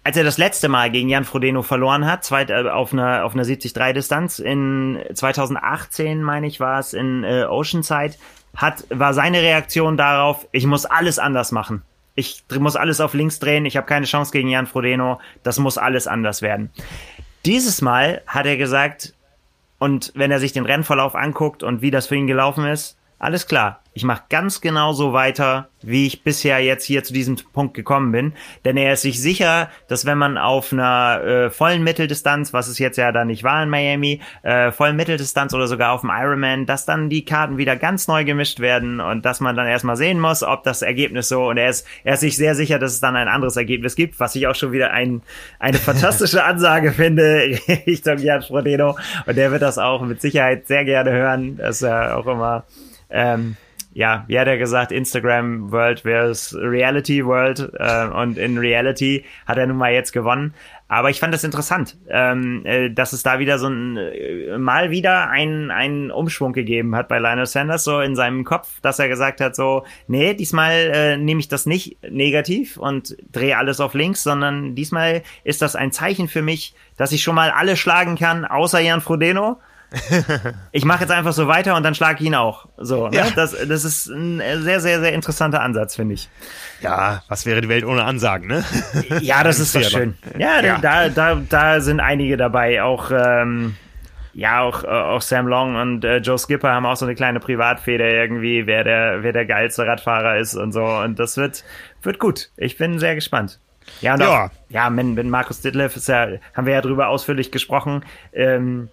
als er das letzte Mal gegen Jan Frodeno verloren hat, zweit, äh, auf einer auf einer 70-3-Distanz in 2018, meine ich, war es in äh, Oceanside, hat war seine Reaktion darauf: Ich muss alles anders machen. Ich muss alles auf links drehen. Ich habe keine Chance gegen Jan Frodeno. Das muss alles anders werden. Dieses Mal hat er gesagt, und wenn er sich den Rennverlauf anguckt und wie das für ihn gelaufen ist, alles klar, ich mache ganz genau so weiter, wie ich bisher jetzt hier zu diesem Punkt gekommen bin. Denn er ist sich sicher, dass wenn man auf einer äh, vollen Mitteldistanz, was es jetzt ja da nicht war in Miami, äh, vollen Mitteldistanz oder sogar auf dem Ironman, dass dann die Karten wieder ganz neu gemischt werden und dass man dann erstmal sehen muss, ob das Ergebnis so und er ist, er ist sich sehr sicher, dass es dann ein anderes Ergebnis gibt, was ich auch schon wieder ein, eine fantastische Ansage finde Richtung Jan Frodeno und der wird das auch mit Sicherheit sehr gerne hören, dass er auch immer ähm, ja, wie hat er gesagt, Instagram World versus Reality World äh, und in Reality hat er nun mal jetzt gewonnen. Aber ich fand das interessant, ähm, äh, dass es da wieder so ein äh, mal wieder einen einen Umschwung gegeben hat bei Lionel Sanders so in seinem Kopf, dass er gesagt hat so, nee, diesmal äh, nehme ich das nicht negativ und drehe alles auf links, sondern diesmal ist das ein Zeichen für mich, dass ich schon mal alle schlagen kann, außer Jan Frodeno ich mache jetzt einfach so weiter und dann schlage ich ihn auch. So, ne? ja. das, das ist ein sehr, sehr, sehr interessanter Ansatz, finde ich. Ja, was wäre die Welt ohne Ansagen, ne? ja, das ist doch schön. Ja, ja, Da, da, da sind einige dabei, auch ähm, ja, auch, äh, auch Sam Long und äh, Joe Skipper haben auch so eine kleine Privatfeder irgendwie, wer der, wer der geilste Radfahrer ist und so. Und das wird, wird gut. Ich bin sehr gespannt. Ja, und ja, auch, ja wenn, wenn Markus Ditlev ist ja, haben wir ja drüber ausführlich gesprochen. Ähm,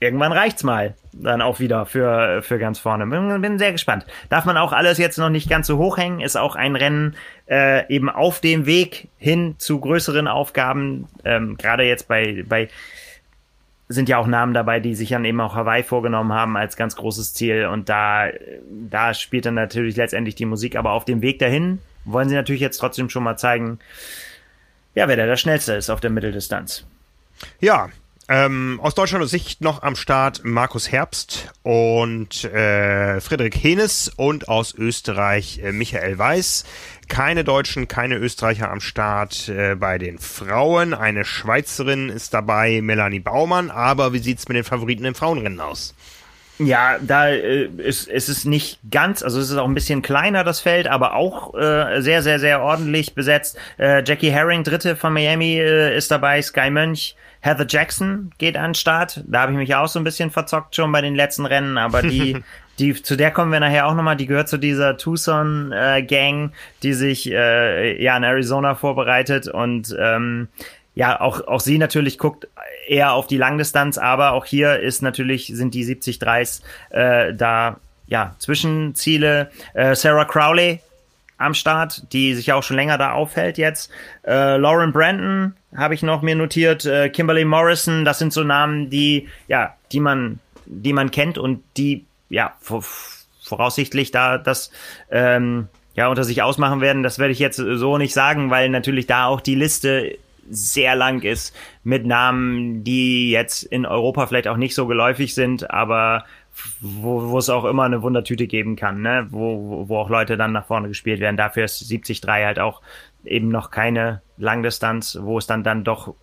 irgendwann reicht's mal dann auch wieder für, für ganz vorne. Bin, bin sehr gespannt. Darf man auch alles jetzt noch nicht ganz so hoch hängen, ist auch ein Rennen äh, eben auf dem Weg hin zu größeren Aufgaben. Ähm, Gerade jetzt bei, bei sind ja auch Namen dabei, die sich dann eben auch Hawaii vorgenommen haben als ganz großes Ziel. Und da, da spielt dann natürlich letztendlich die Musik. Aber auf dem Weg dahin wollen sie natürlich jetzt trotzdem schon mal zeigen, ja, wer da der Schnellste ist auf der Mitteldistanz. Ja, ähm, aus Deutschland Sicht noch am Start Markus Herbst und äh, Friedrich Henes und aus Österreich äh, Michael Weiß. Keine Deutschen, keine Österreicher am Start äh, bei den Frauen. Eine Schweizerin ist dabei, Melanie Baumann. Aber wie sieht's mit den Favoriten im Frauenrennen aus? Ja, da äh, ist, ist es nicht ganz, also es ist auch ein bisschen kleiner das Feld, aber auch äh, sehr, sehr, sehr ordentlich besetzt. Äh, Jackie Herring, Dritte von Miami, äh, ist dabei, Sky Mönch, Heather Jackson geht an den Start. Da habe ich mich auch so ein bisschen verzockt schon bei den letzten Rennen, aber die, die, zu der kommen wir nachher auch nochmal. Die gehört zu dieser Tucson äh, Gang, die sich äh, ja in Arizona vorbereitet und ähm, ja, auch, auch sie natürlich guckt eher auf die Langdistanz, aber auch hier ist natürlich, sind die 70 Dreis äh, da ja, Zwischenziele. Äh, Sarah Crowley am Start, die sich auch schon länger da aufhält jetzt. Äh, Lauren Brandon habe ich noch mir notiert, äh, Kimberly Morrison, das sind so Namen, die, ja, die man, die man kennt und die, ja, voraussichtlich da das, ähm, ja, unter sich ausmachen werden. Das werde ich jetzt so nicht sagen, weil natürlich da auch die Liste sehr lang ist mit Namen, die jetzt in Europa vielleicht auch nicht so geläufig sind, aber wo, wo es auch immer eine Wundertüte geben kann, ne? wo, wo auch Leute dann nach vorne gespielt werden. Dafür ist 73 halt auch eben noch keine Langdistanz, wo es dann dann doch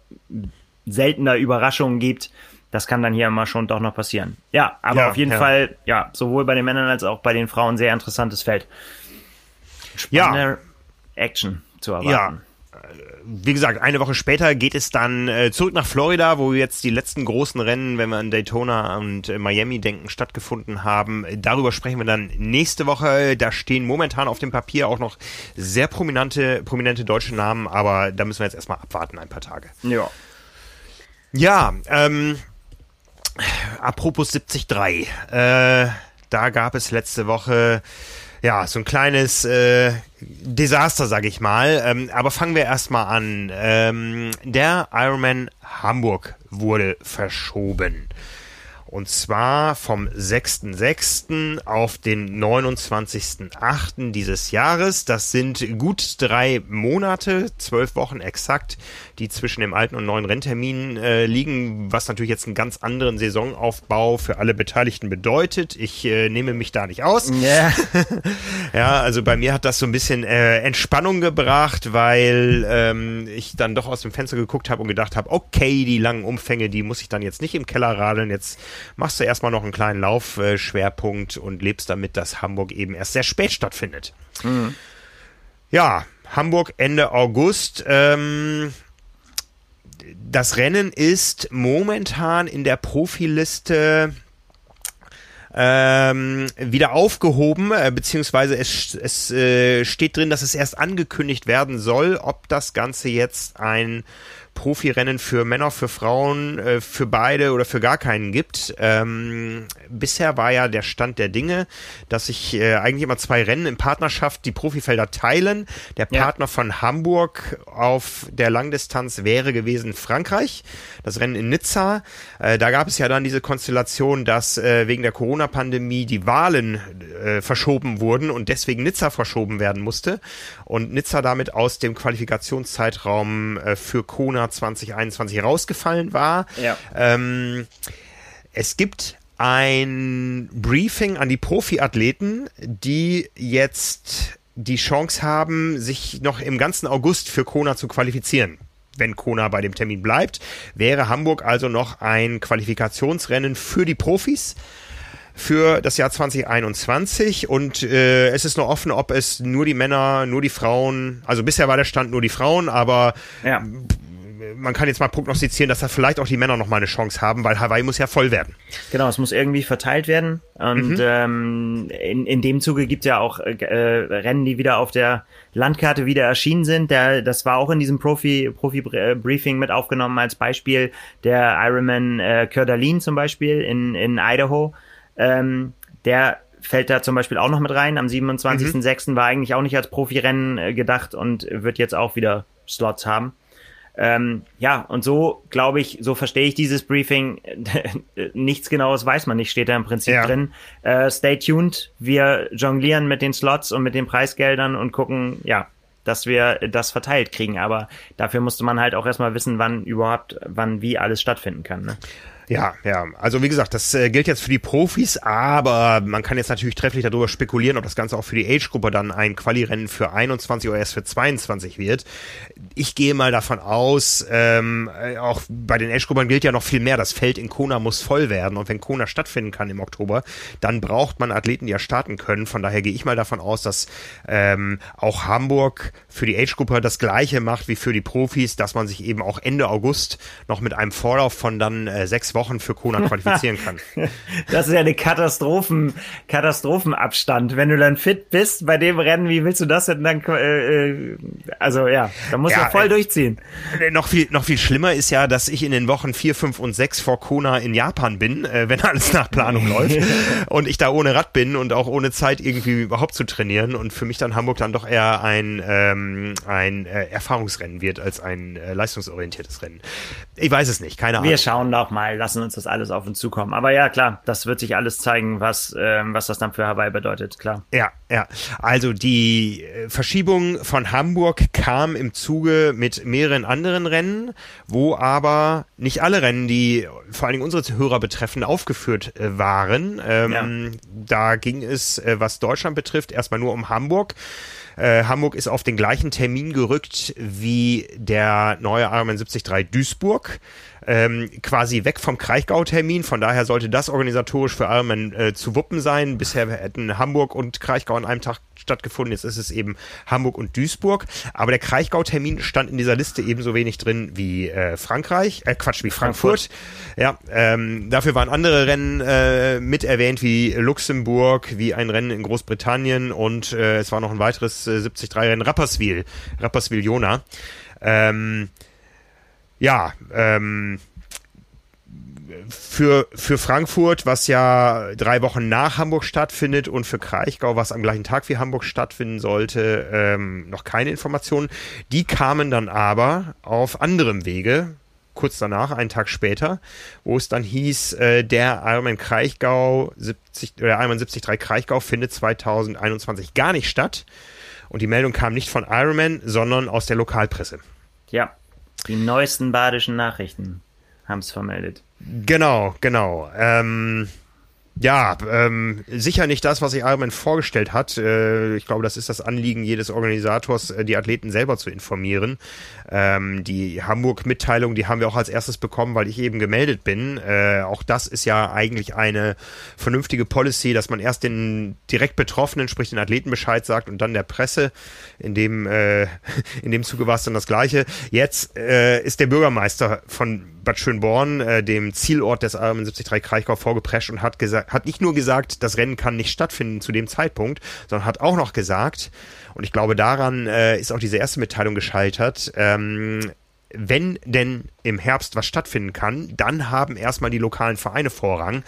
seltener Überraschungen gibt. Das kann dann hier immer schon doch noch passieren. Ja, aber ja, auf jeden ja. Fall, ja, sowohl bei den Männern als auch bei den Frauen sehr interessantes Feld. Spannende ja. Action zu erwarten. Ja. Wie gesagt, eine Woche später geht es dann äh, zurück nach Florida, wo jetzt die letzten großen Rennen, wenn wir an Daytona und äh, Miami denken, stattgefunden haben. Darüber sprechen wir dann nächste Woche. Da stehen momentan auf dem Papier auch noch sehr prominente, prominente deutsche Namen, aber da müssen wir jetzt erstmal abwarten, ein paar Tage. Ja. Ja, ähm, apropos 73, äh, da gab es letzte Woche ja, so ein kleines äh, Desaster, sag ich mal. Ähm, aber fangen wir erstmal an. Ähm, der Ironman Hamburg wurde verschoben. Und zwar vom 6.6. auf den 29.8. dieses Jahres. Das sind gut drei Monate, zwölf Wochen exakt, die zwischen dem alten und neuen Renntermin äh, liegen, was natürlich jetzt einen ganz anderen Saisonaufbau für alle Beteiligten bedeutet. Ich äh, nehme mich da nicht aus. Yeah. ja, also bei mir hat das so ein bisschen äh, Entspannung gebracht, weil ähm, ich dann doch aus dem Fenster geguckt habe und gedacht habe, okay, die langen Umfänge, die muss ich dann jetzt nicht im Keller radeln. Jetzt machst du erstmal noch einen kleinen Laufschwerpunkt und lebst damit, dass Hamburg eben erst sehr spät stattfindet. Mhm. Ja, Hamburg Ende August. Ähm, das Rennen ist momentan in der Profiliste ähm, wieder aufgehoben, äh, beziehungsweise es, es äh, steht drin, dass es erst angekündigt werden soll, ob das Ganze jetzt ein Profirennen für Männer, für Frauen, äh, für beide oder für gar keinen gibt. Ähm, bisher war ja der Stand der Dinge, dass sich äh, eigentlich immer zwei Rennen in Partnerschaft die Profifelder teilen. Der Partner ja. von Hamburg auf der Langdistanz wäre gewesen Frankreich. Das Rennen in Nizza. Äh, da gab es ja dann diese Konstellation, dass äh, wegen der Corona-Pandemie die Wahlen äh, verschoben wurden und deswegen Nizza verschoben werden musste. Und Nizza damit aus dem Qualifikationszeitraum äh, für Kona 2021 rausgefallen war. Ja. Ähm, es gibt ein Briefing an die Profiathleten, die jetzt die Chance haben, sich noch im ganzen August für Kona zu qualifizieren. Wenn Kona bei dem Termin bleibt, wäre Hamburg also noch ein Qualifikationsrennen für die Profis für das Jahr 2021 und äh, es ist noch offen, ob es nur die Männer, nur die Frauen, also bisher war der Stand nur die Frauen, aber ja man kann jetzt mal prognostizieren, dass da vielleicht auch die Männer noch mal eine Chance haben, weil Hawaii muss ja voll werden. Genau, es muss irgendwie verteilt werden. Und mhm. ähm, in, in dem Zuge gibt es ja auch äh, Rennen, die wieder auf der Landkarte wieder erschienen sind. Der, das war auch in diesem Profi, Profi-Briefing mit aufgenommen als Beispiel. Der Ironman äh, d'Alene zum Beispiel in, in Idaho. Ähm, der fällt da zum Beispiel auch noch mit rein. Am 27.06. Mhm. war eigentlich auch nicht als Profirennen äh, gedacht und wird jetzt auch wieder Slots haben. Ähm, ja, und so glaube ich, so verstehe ich dieses Briefing. Nichts Genaues weiß man nicht, steht da im Prinzip ja. drin. Äh, stay tuned. Wir jonglieren mit den Slots und mit den Preisgeldern und gucken, ja, dass wir das verteilt kriegen. Aber dafür musste man halt auch erstmal wissen, wann überhaupt, wann wie alles stattfinden kann. Ne? Ja, ja. Also wie gesagt, das äh, gilt jetzt für die Profis, aber man kann jetzt natürlich trefflich darüber spekulieren, ob das Ganze auch für die Age-Gruppe dann ein Quali-Rennen für 21 oder erst für 22 wird. Ich gehe mal davon aus, ähm, äh, auch bei den Age-Gruppern gilt ja noch viel mehr. Das Feld in Kona muss voll werden und wenn Kona stattfinden kann im Oktober, dann braucht man Athleten, die ja starten können. Von daher gehe ich mal davon aus, dass ähm, auch Hamburg für die Age-Gruppe das Gleiche macht wie für die Profis, dass man sich eben auch Ende August noch mit einem Vorlauf von dann äh, sechs Wochen für Kona qualifizieren kann. das ist ja eine Katastrophen, Katastrophenabstand. Wenn du dann fit bist bei dem Rennen, wie willst du das denn dann, äh, äh also ja, da muss ja, ja voll äh, durchziehen. Äh, noch viel, noch viel schlimmer ist ja, dass ich in den Wochen vier, fünf und sechs vor Kona in Japan bin, äh, wenn alles nach Planung läuft und ich da ohne Rad bin und auch ohne Zeit irgendwie überhaupt zu trainieren und für mich dann Hamburg dann doch eher ein, ähm, ein äh, Erfahrungsrennen wird als ein äh, leistungsorientiertes Rennen. Ich weiß es nicht, keine Ahnung. Wir schauen doch mal lassen uns das alles auf uns zukommen. Aber ja, klar, das wird sich alles zeigen, was, ähm, was das dann für Hawaii bedeutet, klar. Ja, ja. Also die äh, Verschiebung von Hamburg kam im Zuge mit mehreren anderen Rennen, wo aber nicht alle Rennen, die vor allen Dingen unsere Hörer betreffen, aufgeführt äh, waren. Ähm, ja. Da ging es, äh, was Deutschland betrifft, erstmal nur um Hamburg. Äh, Hamburg ist auf den gleichen Termin gerückt wie der neue Ironman 73 Duisburg. Ähm, quasi weg vom Kraichgau-Termin. Von daher sollte das organisatorisch für Ironman äh, zu wuppen sein. Bisher hätten Hamburg und Kraichgau an einem Tag stattgefunden. Jetzt ist es eben Hamburg und Duisburg. Aber der Kraichgau-Termin stand in dieser Liste ebenso wenig drin wie äh, Frankreich, äh, Quatsch, wie Frankfurt. Frankfurt. Ja, ähm, dafür waren andere Rennen äh, mit erwähnt, wie Luxemburg, wie ein Rennen in Großbritannien und äh, es war noch ein weiteres äh, 73-Rennen Rapperswil, Rapperswil-Jona. Ähm, ja, ähm, für, für Frankfurt, was ja drei Wochen nach Hamburg stattfindet und für Kraichgau, was am gleichen Tag wie Hamburg stattfinden sollte, ähm, noch keine Informationen. Die kamen dann aber auf anderem Wege, kurz danach, einen Tag später, wo es dann hieß, äh, der Ironman Kraichgau 70, oder Ironman 73 Kraichgau findet 2021 gar nicht statt. Und die Meldung kam nicht von Ironman, sondern aus der Lokalpresse. Ja, die neuesten badischen Nachrichten haben es vermeldet. Genau, genau. Ähm, ja, ähm, sicher nicht das, was sich Ironman vorgestellt hat. Äh, ich glaube, das ist das Anliegen jedes Organisators, äh, die Athleten selber zu informieren. Ähm, die Hamburg-Mitteilung, die haben wir auch als erstes bekommen, weil ich eben gemeldet bin. Äh, auch das ist ja eigentlich eine vernünftige Policy, dass man erst den direkt Betroffenen, sprich den Athleten Bescheid sagt und dann der Presse. In dem, äh, in dem Zuge war es dann das Gleiche. Jetzt äh, ist der Bürgermeister von Bad Schönborn, äh, dem Zielort des Ironman 73 Kraichgau, vorgeprescht und hat gesagt, hat nicht nur gesagt, das Rennen kann nicht stattfinden zu dem Zeitpunkt, sondern hat auch noch gesagt, und ich glaube, daran äh, ist auch diese erste Mitteilung gescheitert, ähm, wenn denn im Herbst was stattfinden kann, dann haben erstmal die lokalen Vereine Vorrang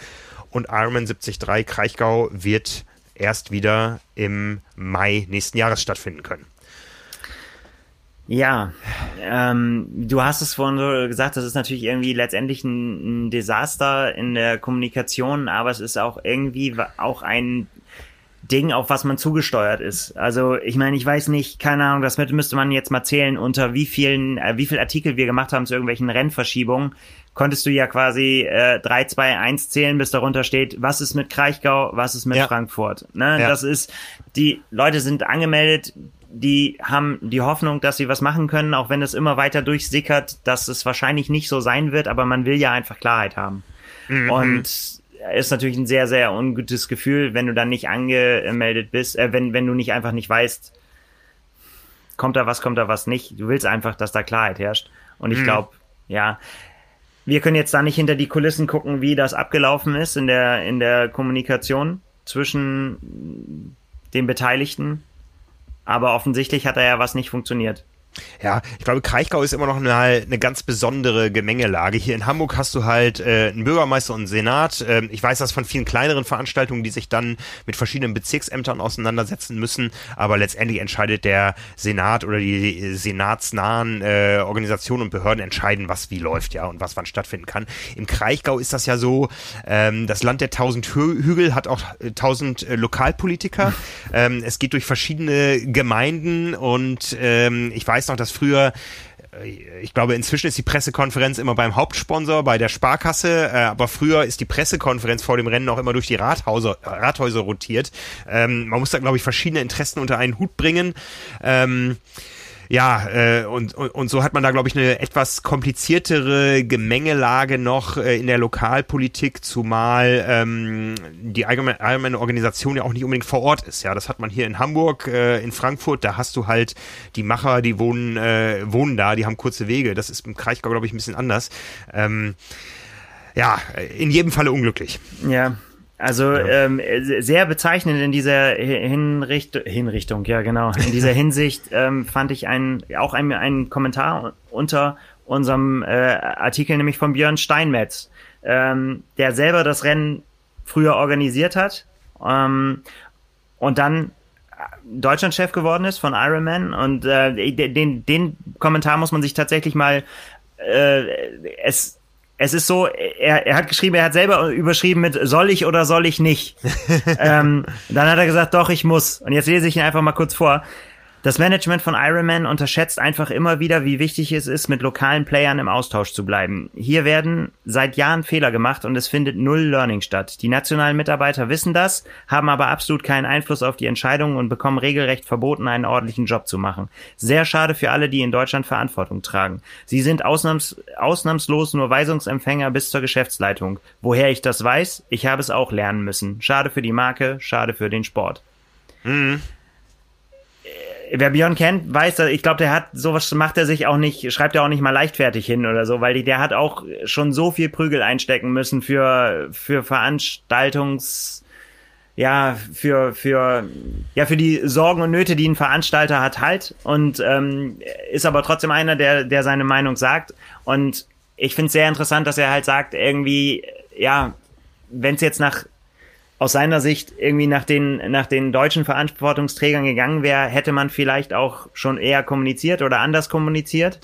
und Ironman 73 Kraichgau wird erst wieder im Mai nächsten Jahres stattfinden können. Ja, ähm, du hast es vorhin so gesagt, das ist natürlich irgendwie letztendlich ein, ein Desaster in der Kommunikation, aber es ist auch irgendwie auch ein Ding, auf was man zugesteuert ist. Also ich meine, ich weiß nicht, keine Ahnung, das müsste man jetzt mal zählen, unter wie vielen, äh, wie viel Artikel wir gemacht haben zu irgendwelchen Rennverschiebungen. Konntest du ja quasi äh, 3, 2, 1 zählen, bis darunter steht, was ist mit Kraichgau, was ist mit ja. Frankfurt. Ne? Ja. Das ist, die Leute sind angemeldet, die haben die Hoffnung, dass sie was machen können, auch wenn es immer weiter durchsickert, dass es wahrscheinlich nicht so sein wird, aber man will ja einfach Klarheit haben. Mhm. Und ist natürlich ein sehr, sehr ungutes Gefühl, wenn du dann nicht angemeldet bist, äh, wenn, wenn du nicht einfach nicht weißt, kommt da was, kommt da was nicht. Du willst einfach, dass da Klarheit herrscht. Und ich mhm. glaube, ja, wir können jetzt da nicht hinter die Kulissen gucken, wie das abgelaufen ist in der, in der Kommunikation zwischen den Beteiligten. Aber offensichtlich hat da ja was nicht funktioniert. Ja, ich glaube, Kraichgau ist immer noch eine, eine ganz besondere Gemengelage. Hier in Hamburg hast du halt äh, einen Bürgermeister und einen Senat. Ähm, ich weiß das von vielen kleineren Veranstaltungen, die sich dann mit verschiedenen Bezirksämtern auseinandersetzen müssen, aber letztendlich entscheidet der Senat oder die senatsnahen äh, Organisationen und Behörden entscheiden, was wie läuft, ja, und was wann stattfinden kann. Im Kraichgau ist das ja so, ähm, das Land der tausend Hü Hügel hat auch äh, tausend äh, Lokalpolitiker. ähm, es geht durch verschiedene Gemeinden und ähm, ich weiß noch, dass früher äh, ich glaube, inzwischen ist die Pressekonferenz immer beim Hauptsponsor, bei der Sparkasse, äh, aber früher ist die Pressekonferenz vor dem Rennen auch immer durch die Rathauser, Rathäuser rotiert. Ähm, man muss da, glaube ich, verschiedene Interessen unter einen Hut bringen. Ähm, ja, äh, und, und, und so hat man da, glaube ich, eine etwas kompliziertere Gemengelage noch äh, in der Lokalpolitik, zumal ähm, die allgemeine, allgemeine Organisation ja auch nicht unbedingt vor Ort ist. Ja, das hat man hier in Hamburg, äh, in Frankfurt, da hast du halt die Macher, die wohnen, äh, wohnen da, die haben kurze Wege. Das ist im Kraichgau, glaube ich, ein bisschen anders. Ähm, ja, in jedem Falle unglücklich. Ja, also ja. ähm, sehr bezeichnend in dieser Hinricht Hinrichtung, ja genau. In dieser Hinsicht ähm, fand ich einen, auch einen, einen Kommentar unter unserem äh, Artikel, nämlich von Björn Steinmetz, ähm, der selber das Rennen früher organisiert hat ähm, und dann Deutschlandchef geworden ist von Ironman und äh, den, den Kommentar muss man sich tatsächlich mal äh, es es ist so, er, er hat geschrieben, er hat selber überschrieben mit soll ich oder soll ich nicht. ähm, dann hat er gesagt, doch, ich muss. Und jetzt lese ich ihn einfach mal kurz vor. Das Management von Ironman unterschätzt einfach immer wieder, wie wichtig es ist, mit lokalen Playern im Austausch zu bleiben. Hier werden seit Jahren Fehler gemacht und es findet null Learning statt. Die nationalen Mitarbeiter wissen das, haben aber absolut keinen Einfluss auf die Entscheidungen und bekommen regelrecht verboten, einen ordentlichen Job zu machen. Sehr schade für alle, die in Deutschland Verantwortung tragen. Sie sind ausnahms ausnahmslos nur Weisungsempfänger bis zur Geschäftsleitung. Woher ich das weiß? Ich habe es auch lernen müssen. Schade für die Marke, schade für den Sport. Mhm wer Björn kennt, weiß, ich glaube, der hat sowas macht er sich auch nicht, schreibt er auch nicht mal leichtfertig hin oder so, weil die, der hat auch schon so viel Prügel einstecken müssen für für Veranstaltungs ja für für ja für die Sorgen und Nöte, die ein Veranstalter hat halt. Und ähm, ist aber trotzdem einer, der der seine Meinung sagt. Und ich finde es sehr interessant, dass er halt sagt irgendwie ja wenn es jetzt nach aus seiner Sicht irgendwie nach den, nach den deutschen Verantwortungsträgern gegangen wäre, hätte man vielleicht auch schon eher kommuniziert oder anders kommuniziert.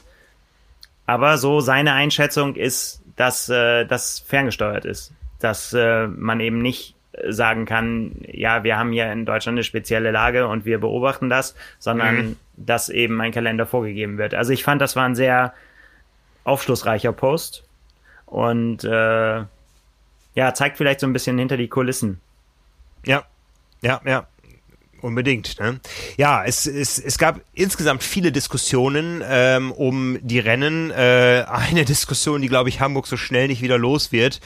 Aber so seine Einschätzung ist, dass äh, das ferngesteuert ist. Dass äh, man eben nicht sagen kann, ja, wir haben hier in Deutschland eine spezielle Lage und wir beobachten das, sondern mhm. dass eben ein Kalender vorgegeben wird. Also ich fand, das war ein sehr aufschlussreicher Post und äh, ja, zeigt vielleicht so ein bisschen hinter die Kulissen. Ja, ja, ja. Unbedingt. Ne? Ja, es, es, es gab insgesamt viele Diskussionen ähm, um die Rennen. Äh, eine Diskussion, die, glaube ich, Hamburg so schnell nicht wieder los wird,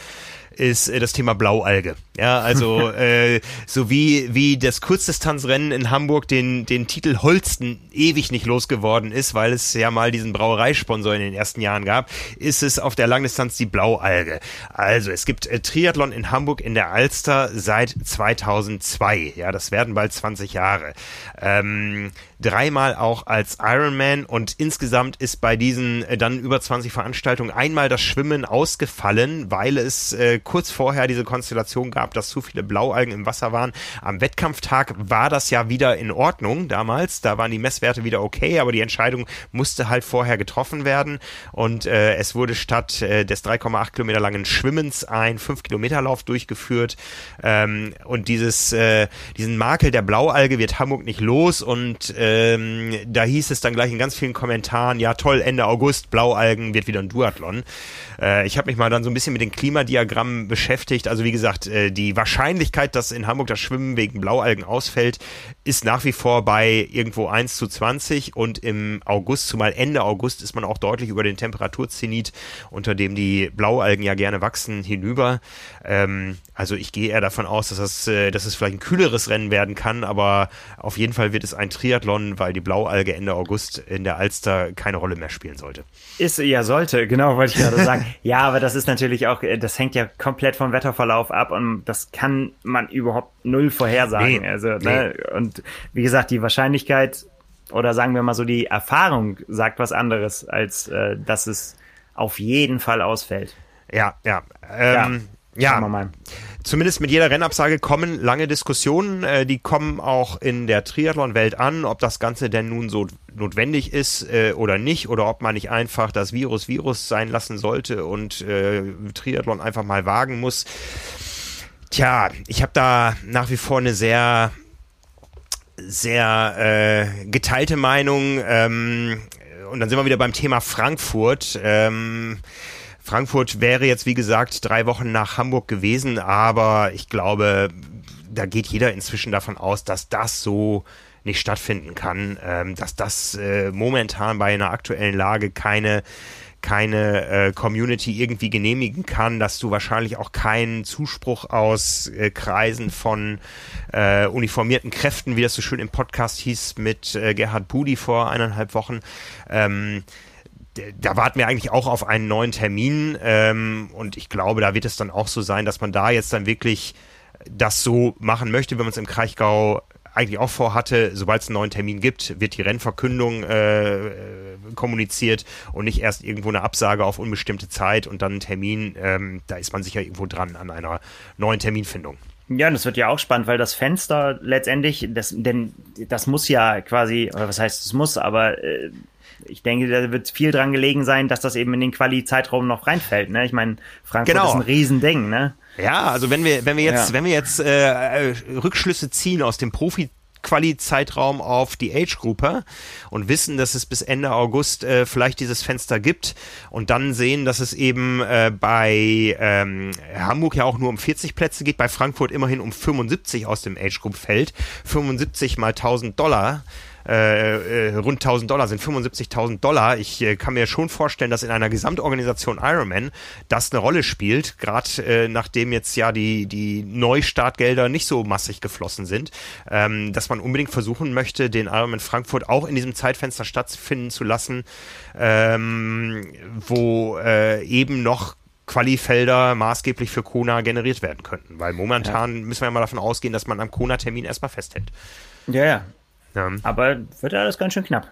ist äh, das Thema Blaualge. Ja, also äh, so wie wie das Kurzdistanzrennen in Hamburg den den Titel Holsten ewig nicht losgeworden ist, weil es ja mal diesen Brauereisponsor in den ersten Jahren gab, ist es auf der Langdistanz die Blaualge. Also es gibt äh, Triathlon in Hamburg in der Alster seit 2002. Ja, das werden bald 20 Jahre. Ähm, dreimal auch als Ironman und insgesamt ist bei diesen äh, dann über 20 Veranstaltungen einmal das Schwimmen ausgefallen, weil es äh, kurz vorher diese Konstellation gab, dass zu viele Blaualgen im Wasser waren. Am Wettkampftag war das ja wieder in Ordnung damals, da waren die Messwerte wieder okay, aber die Entscheidung musste halt vorher getroffen werden. Und äh, es wurde statt äh, des 3,8 Kilometer langen Schwimmens ein 5 Kilometer Lauf durchgeführt. Ähm, und dieses äh, diesen Makel der Blaualge wird Hamburg nicht los. Und äh, ähm, da hieß es dann gleich in ganz vielen Kommentaren, ja toll, Ende August, Blaualgen wird wieder ein Duathlon. Äh, ich habe mich mal dann so ein bisschen mit den Klimadiagrammen beschäftigt. Also wie gesagt, äh, die Wahrscheinlichkeit, dass in Hamburg das Schwimmen wegen Blaualgen ausfällt, ist nach wie vor bei irgendwo 1 zu 20 und im August, zumal Ende August, ist man auch deutlich über den Temperaturzenit, unter dem die Blaualgen ja gerne wachsen, hinüber. Ähm, also ich gehe eher davon aus, dass, das, äh, dass es vielleicht ein kühleres Rennen werden kann, aber auf jeden Fall wird es ein Triathlon, weil die Blaualge Ende August in der Alster keine Rolle mehr spielen sollte. Ist ja sollte, genau, wollte ich gerade sagen. ja, aber das ist natürlich auch, äh, das hängt ja komplett vom Wetterverlauf ab und das kann man überhaupt null vorhersagen. Nee, also, ne? Nee. Und wie gesagt, die Wahrscheinlichkeit oder sagen wir mal so, die Erfahrung sagt was anderes, als äh, dass es auf jeden Fall ausfällt. Ja, ja. Ähm, ja. Ja. Zumindest mit jeder Rennabsage kommen lange Diskussionen, äh, die kommen auch in der Triathlon-Welt an, ob das Ganze denn nun so notwendig ist äh, oder nicht, oder ob man nicht einfach das Virus Virus sein lassen sollte und äh, Triathlon einfach mal wagen muss. Tja, ich habe da nach wie vor eine sehr sehr äh, geteilte Meinung. Ähm, und dann sind wir wieder beim Thema Frankfurt. Ähm, Frankfurt wäre jetzt, wie gesagt, drei Wochen nach Hamburg gewesen, aber ich glaube, da geht jeder inzwischen davon aus, dass das so nicht stattfinden kann, ähm, dass das äh, momentan bei einer aktuellen Lage keine keine äh, Community irgendwie genehmigen kann, dass du wahrscheinlich auch keinen Zuspruch aus äh, Kreisen von äh, uniformierten Kräften, wie das so schön im Podcast hieß, mit äh, Gerhard Budi vor eineinhalb Wochen, ähm, da warten wir eigentlich auch auf einen neuen Termin ähm, und ich glaube, da wird es dann auch so sein, dass man da jetzt dann wirklich das so machen möchte, wenn man es im Kraichgau eigentlich auch vorhatte, sobald es einen neuen Termin gibt, wird die Rennverkündung äh, kommuniziert und nicht erst irgendwo eine Absage auf unbestimmte Zeit und dann ein Termin, ähm, da ist man sicher irgendwo dran an einer neuen Terminfindung. Ja, das wird ja auch spannend, weil das Fenster letztendlich, das, denn das muss ja quasi, oder was heißt es muss, aber äh, ich denke, da wird viel dran gelegen sein, dass das eben in den Quali-Zeitraum noch reinfällt. Ne? Ich meine, Frankfurt genau. ist ein Riesending. Ne? Ja, also wenn wir, wenn wir jetzt, ja. wenn wir jetzt äh, Rückschlüsse ziehen aus dem Profi Quali-Zeitraum auf die Age-Grouper und wissen, dass es bis Ende August äh, vielleicht dieses Fenster gibt und dann sehen, dass es eben äh, bei ähm, Hamburg ja auch nur um 40 Plätze geht, bei Frankfurt immerhin um 75 aus dem Age-Group-Feld. 75 mal 1000 Dollar äh, äh, rund 1000 Dollar sind 75.000 Dollar. Ich äh, kann mir schon vorstellen, dass in einer Gesamtorganisation Ironman das eine Rolle spielt, gerade äh, nachdem jetzt ja die, die Neustartgelder nicht so massig geflossen sind, ähm, dass man unbedingt versuchen möchte, den Ironman Frankfurt auch in diesem Zeitfenster stattfinden zu lassen, ähm, wo äh, eben noch Qualifelder maßgeblich für Kona generiert werden könnten. Weil momentan ja. müssen wir ja mal davon ausgehen, dass man am Kona-Termin erstmal festhält. Ja, ja. Ja. Aber wird alles ganz schön knapp.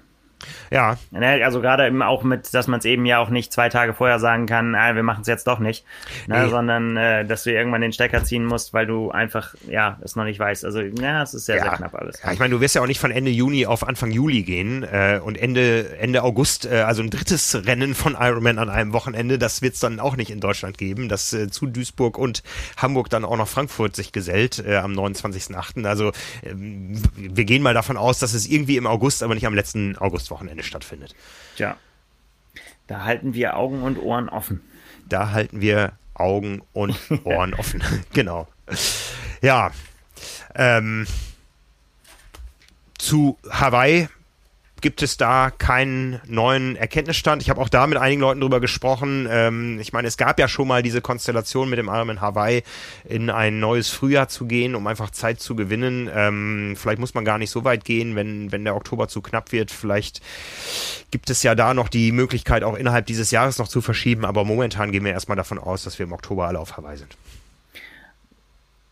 Ja. Ne, also gerade eben auch mit, dass man es eben ja auch nicht zwei Tage vorher sagen kann, ah, wir machen es jetzt doch nicht, ne, nee. sondern äh, dass du irgendwann den Stecker ziehen musst, weil du einfach ja es noch nicht weißt. Also ja, es ist sehr, ja. sehr knapp alles. Ja, ich meine, du wirst ja auch nicht von Ende Juni auf Anfang Juli gehen äh, und Ende Ende August, äh, also ein drittes Rennen von Ironman an einem Wochenende, das wird es dann auch nicht in Deutschland geben, dass äh, zu Duisburg und Hamburg dann auch noch Frankfurt sich gesellt äh, am 29.8. Also äh, wir gehen mal davon aus, dass es irgendwie im August, aber nicht am letzten August Wochenende stattfindet. Tja, da halten wir Augen und Ohren offen. Da halten wir Augen und Ohren offen. genau. Ja. Ähm, zu Hawaii gibt es da keinen neuen Erkenntnisstand. Ich habe auch da mit einigen Leuten drüber gesprochen. Ähm, ich meine, es gab ja schon mal diese Konstellation mit dem Ironman Hawaii in ein neues Frühjahr zu gehen, um einfach Zeit zu gewinnen. Ähm, vielleicht muss man gar nicht so weit gehen, wenn, wenn der Oktober zu knapp wird. Vielleicht gibt es ja da noch die Möglichkeit, auch innerhalb dieses Jahres noch zu verschieben. Aber momentan gehen wir erstmal davon aus, dass wir im Oktober alle auf Hawaii sind.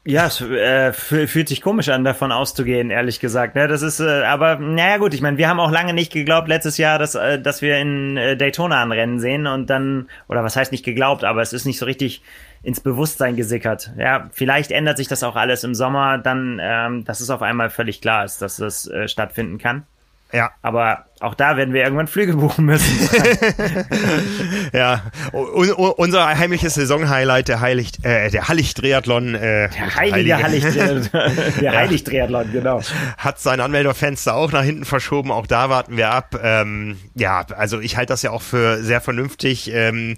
Ja, es äh, fühlt sich komisch an, davon auszugehen, ehrlich gesagt. Ne? Das ist, äh, aber naja gut, ich meine, wir haben auch lange nicht geglaubt letztes Jahr, dass, äh, dass wir in äh, Daytona ein Rennen sehen und dann, oder was heißt nicht geglaubt, aber es ist nicht so richtig ins Bewusstsein gesickert. Ja, vielleicht ändert sich das auch alles im Sommer, dann, ähm, dass es auf einmal völlig klar ist, dass das äh, stattfinden kann. Ja. Aber auch da werden wir irgendwann Flüge buchen müssen. ja, un unser heimliches Saisonhighlight, der Heilig, äh, der Hallig-Triathlon. Äh, der heilige Hallig-Triathlon, der Heilig-Triathlon, genau. Hat sein Anmelderfenster auch nach hinten verschoben, auch da warten wir ab. Ähm, ja, also ich halte das ja auch für sehr vernünftig. Ähm,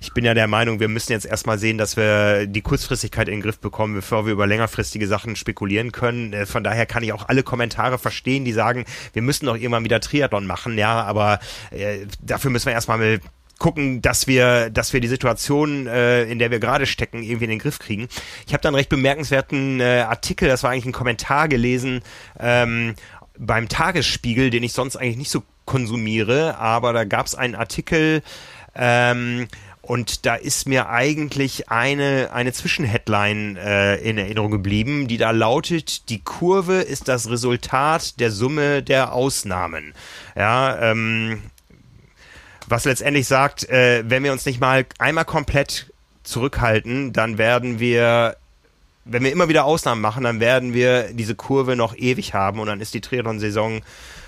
ich bin ja der Meinung, wir müssen jetzt erstmal sehen, dass wir die Kurzfristigkeit in den Griff bekommen, bevor wir über längerfristige Sachen spekulieren können. Äh, von daher kann ich auch alle Kommentare verstehen, die sagen, wir müssen doch irgendwann wieder Triathlon machen, ja, aber äh, dafür müssen wir erstmal mal gucken, dass wir, dass wir die Situation, äh, in der wir gerade stecken, irgendwie in den Griff kriegen. Ich habe dann recht bemerkenswerten äh, Artikel, das war eigentlich ein Kommentar gelesen ähm, beim Tagesspiegel, den ich sonst eigentlich nicht so konsumiere, aber da gab es einen Artikel, ähm, und da ist mir eigentlich eine, eine Zwischenheadline äh, in Erinnerung geblieben, die da lautet, die Kurve ist das Resultat der Summe der Ausnahmen. Ja, ähm, was letztendlich sagt, äh, wenn wir uns nicht mal einmal komplett zurückhalten, dann werden wir, wenn wir immer wieder Ausnahmen machen, dann werden wir diese Kurve noch ewig haben und dann ist die Triathlon-Saison,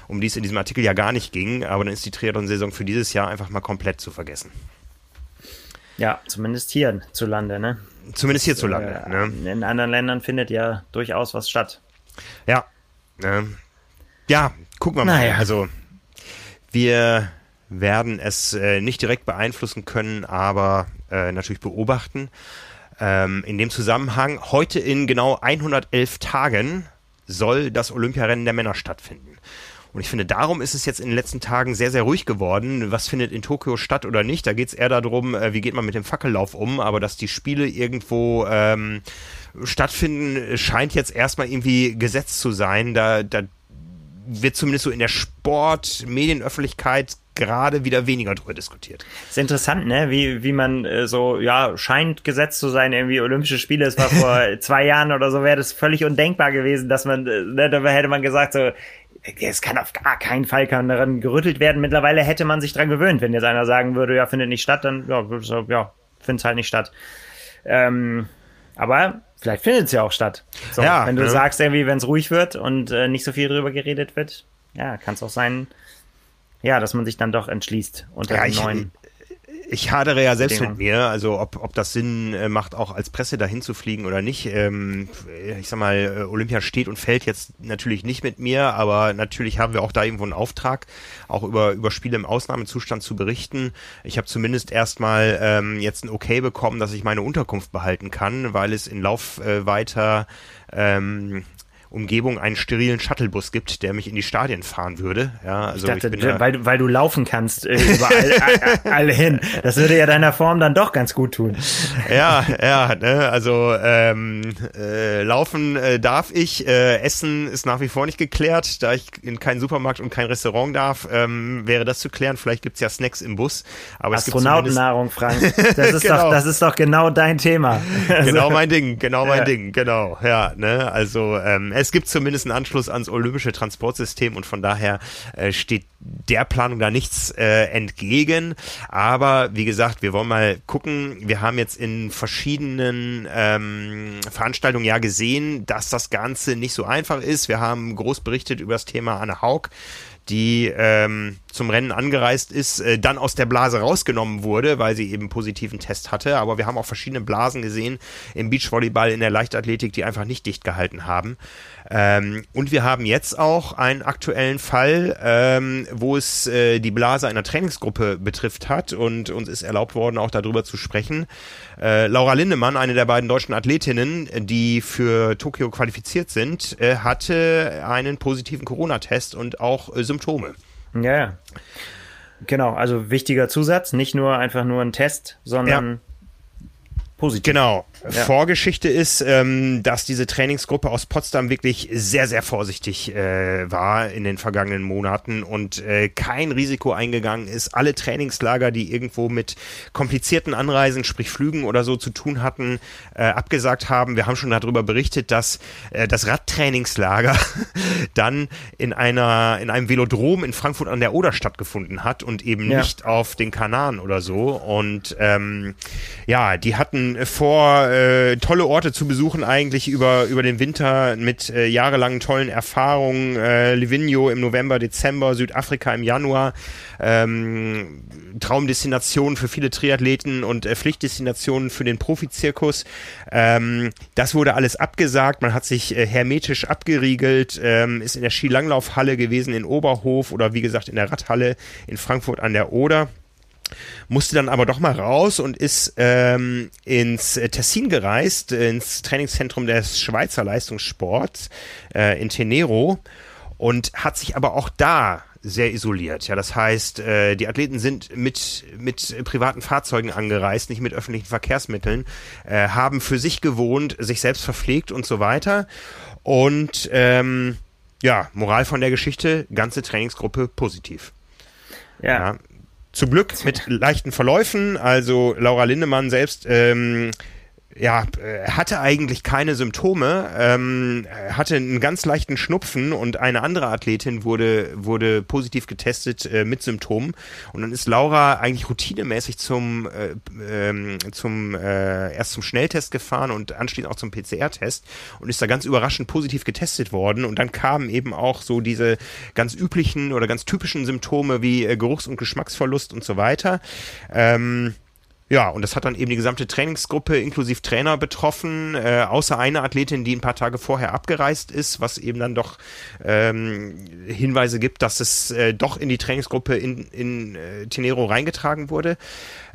um die es in diesem Artikel ja gar nicht ging, aber dann ist die Triathlon-Saison für dieses Jahr einfach mal komplett zu vergessen. Ja, zumindest hier zu Lande, ne? Zumindest hierzulande. Äh, ne? In anderen Ländern findet ja durchaus was statt. Ja. Ne? Ja, gucken wir mal. Naja. Also, wir werden es äh, nicht direkt beeinflussen können, aber äh, natürlich beobachten. Ähm, in dem Zusammenhang, heute in genau 111 Tagen soll das Olympiarennen der Männer stattfinden. Und ich finde, darum ist es jetzt in den letzten Tagen sehr, sehr ruhig geworden. Was findet in Tokio statt oder nicht? Da geht es eher darum, äh, wie geht man mit dem Fackellauf um. Aber dass die Spiele irgendwo ähm, stattfinden, scheint jetzt erstmal irgendwie gesetzt zu sein. Da, da wird zumindest so in der Sport-Medienöffentlichkeit gerade wieder weniger drüber diskutiert. Ist interessant, ne? Wie, wie man äh, so, ja, scheint gesetzt zu sein, irgendwie Olympische Spiele. Es war vor zwei Jahren oder so, wäre das völlig undenkbar gewesen, dass man, äh, ne, da hätte man gesagt, so, es kann auf gar keinen Fall kann daran gerüttelt werden. Mittlerweile hätte man sich dran gewöhnt, wenn jetzt einer sagen würde, ja, findet nicht statt, dann ja, ja findet halt nicht statt. Ähm, aber vielleicht findet es ja auch statt. So, ja, wenn du ja. sagst, irgendwie, wenn es ruhig wird und äh, nicht so viel drüber geredet wird, ja, kann es auch sein, ja, dass man sich dann doch entschließt unter ja, ich, neuen ich hadere ja selbst mit mir, also ob, ob das Sinn äh, macht, auch als Presse dahin zu fliegen oder nicht. Ähm, ich sag mal, äh, Olympia steht und fällt jetzt natürlich nicht mit mir, aber natürlich haben wir auch da irgendwo einen Auftrag, auch über, über Spiele im Ausnahmezustand zu berichten. Ich habe zumindest erstmal ähm, jetzt ein Okay bekommen, dass ich meine Unterkunft behalten kann, weil es in Lauf äh, weiter ähm, Umgebung einen sterilen Shuttlebus gibt, der mich in die Stadien fahren würde. Ja, also ich dachte, ich weil, da, weil du laufen kannst äh, überall alle hin. Das würde ja deiner Form dann doch ganz gut tun. Ja, ja, ne, also ähm, äh, laufen äh, darf ich, äh, Essen ist nach wie vor nicht geklärt, da ich in keinen Supermarkt und kein Restaurant darf, ähm, wäre das zu klären. Vielleicht gibt's ja Snacks im Bus. Aber Astronautennahrung, Frank. Das ist genau. doch, das ist doch genau dein Thema. Genau mein Ding, genau mein ja. Ding, genau. Ja, ne, also ähm, es gibt zumindest einen Anschluss ans olympische Transportsystem und von daher äh, steht der Planung da nichts äh, entgegen. Aber wie gesagt, wir wollen mal gucken. Wir haben jetzt in verschiedenen ähm, Veranstaltungen ja gesehen, dass das Ganze nicht so einfach ist. Wir haben groß berichtet über das Thema Anne Haug die ähm, zum Rennen angereist ist, äh, dann aus der Blase rausgenommen wurde, weil sie eben positiven Test hatte. Aber wir haben auch verschiedene Blasen gesehen im Beachvolleyball, in der Leichtathletik, die einfach nicht dicht gehalten haben. Ähm, und wir haben jetzt auch einen aktuellen Fall, ähm, wo es äh, die Blase einer Trainingsgruppe betrifft hat und uns ist erlaubt worden, auch darüber zu sprechen. Äh, Laura Lindemann, eine der beiden deutschen Athletinnen, die für Tokio qualifiziert sind, äh, hatte einen positiven Corona-Test und auch äh, Symptome. Ja, ja. Genau, also wichtiger Zusatz, nicht nur einfach nur ein Test, sondern ja positiv. Genau. Ja. Vorgeschichte ist, ähm, dass diese Trainingsgruppe aus Potsdam wirklich sehr, sehr vorsichtig äh, war in den vergangenen Monaten und äh, kein Risiko eingegangen ist. Alle Trainingslager, die irgendwo mit komplizierten Anreisen, sprich Flügen oder so zu tun hatten, äh, abgesagt haben. Wir haben schon darüber berichtet, dass äh, das Radtrainingslager dann in einer in einem Velodrom in Frankfurt an der Oder stattgefunden hat und eben ja. nicht auf den Kanaren oder so. Und ähm, ja, die hatten vor, äh, tolle Orte zu besuchen, eigentlich über, über den Winter mit äh, jahrelangen tollen Erfahrungen. Äh, Livigno im November, Dezember, Südafrika im Januar. Ähm, Traumdestinationen für viele Triathleten und äh, Pflichtdestinationen für den Profizirkus. Ähm, das wurde alles abgesagt. Man hat sich äh, hermetisch abgeriegelt, ähm, ist in der Skilanglaufhalle gewesen in Oberhof oder wie gesagt in der Radhalle in Frankfurt an der Oder musste dann aber doch mal raus und ist ähm, ins äh, Tessin gereist, ins Trainingszentrum des Schweizer Leistungssports äh, in Tenero und hat sich aber auch da sehr isoliert. Ja, das heißt, äh, die Athleten sind mit mit privaten Fahrzeugen angereist, nicht mit öffentlichen Verkehrsmitteln, äh, haben für sich gewohnt, sich selbst verpflegt und so weiter. Und ähm, ja, Moral von der Geschichte: ganze Trainingsgruppe positiv. Ja. ja. Zum Glück mit leichten Verläufen. Also Laura Lindemann selbst ähm, ja, äh, hatte eigentlich keine Symptome, ähm, hatte einen ganz leichten Schnupfen und eine andere Athletin wurde, wurde positiv getestet äh, mit Symptomen. Und dann ist Laura eigentlich routinemäßig zum, äh, ähm, zum äh, erst zum Schnelltest gefahren und anschließend auch zum PCR-Test und ist da ganz überraschend positiv getestet worden. Und dann kamen eben auch so diese ganz üblichen oder ganz typischen Symptome wie äh, Geruchs- und Geschmacksverlust und so weiter. Ähm, ja, und das hat dann eben die gesamte Trainingsgruppe inklusive Trainer betroffen, äh, außer eine Athletin, die ein paar Tage vorher abgereist ist, was eben dann doch ähm, Hinweise gibt, dass es äh, doch in die Trainingsgruppe in, in äh, Tenero reingetragen wurde.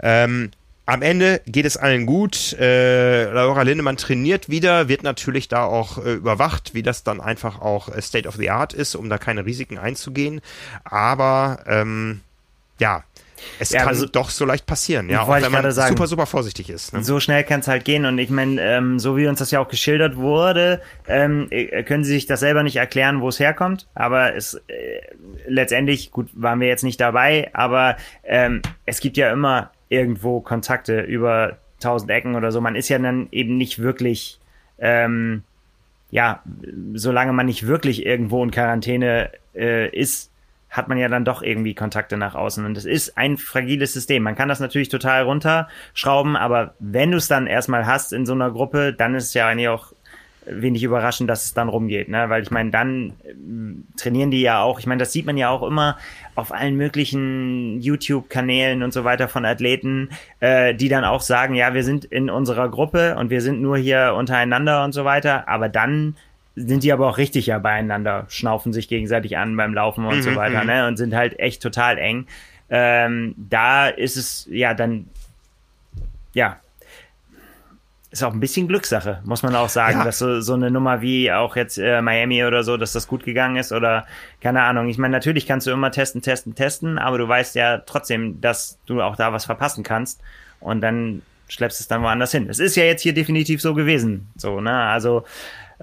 Ähm, am Ende geht es allen gut. Äh, Laura Lindemann trainiert wieder, wird natürlich da auch äh, überwacht, wie das dann einfach auch äh, State of the Art ist, um da keine Risiken einzugehen. Aber ähm, ja, es ja, kann also, doch so leicht passieren, ja, auch wenn man sagen, super, super vorsichtig ist. Ne? So schnell kann es halt gehen und ich meine, ähm, so wie uns das ja auch geschildert wurde, ähm, äh, können Sie sich das selber nicht erklären, wo es herkommt, aber es äh, letztendlich, gut, waren wir jetzt nicht dabei, aber ähm, es gibt ja immer irgendwo Kontakte über tausend Ecken oder so. Man ist ja dann eben nicht wirklich, ähm, ja, solange man nicht wirklich irgendwo in Quarantäne äh, ist, hat man ja dann doch irgendwie Kontakte nach außen. Und es ist ein fragiles System. Man kann das natürlich total runterschrauben, aber wenn du es dann erstmal hast in so einer Gruppe, dann ist es ja eigentlich auch wenig überraschend, dass es dann rumgeht, ne? Weil ich meine, dann äh, trainieren die ja auch, ich meine, das sieht man ja auch immer auf allen möglichen YouTube-Kanälen und so weiter von Athleten, äh, die dann auch sagen, ja, wir sind in unserer Gruppe und wir sind nur hier untereinander und so weiter, aber dann sind die aber auch richtig ja beieinander, schnaufen sich gegenseitig an beim Laufen und mhm, so weiter, mhm. ne? Und sind halt echt total eng. Ähm, da ist es ja dann, ja, ist auch ein bisschen Glückssache, muss man auch sagen, ja. dass so, so eine Nummer wie auch jetzt äh, Miami oder so, dass das gut gegangen ist oder keine Ahnung. Ich meine, natürlich kannst du immer testen, testen, testen, aber du weißt ja trotzdem, dass du auch da was verpassen kannst und dann schleppst es dann woanders hin. Es ist ja jetzt hier definitiv so gewesen, so, ne? Also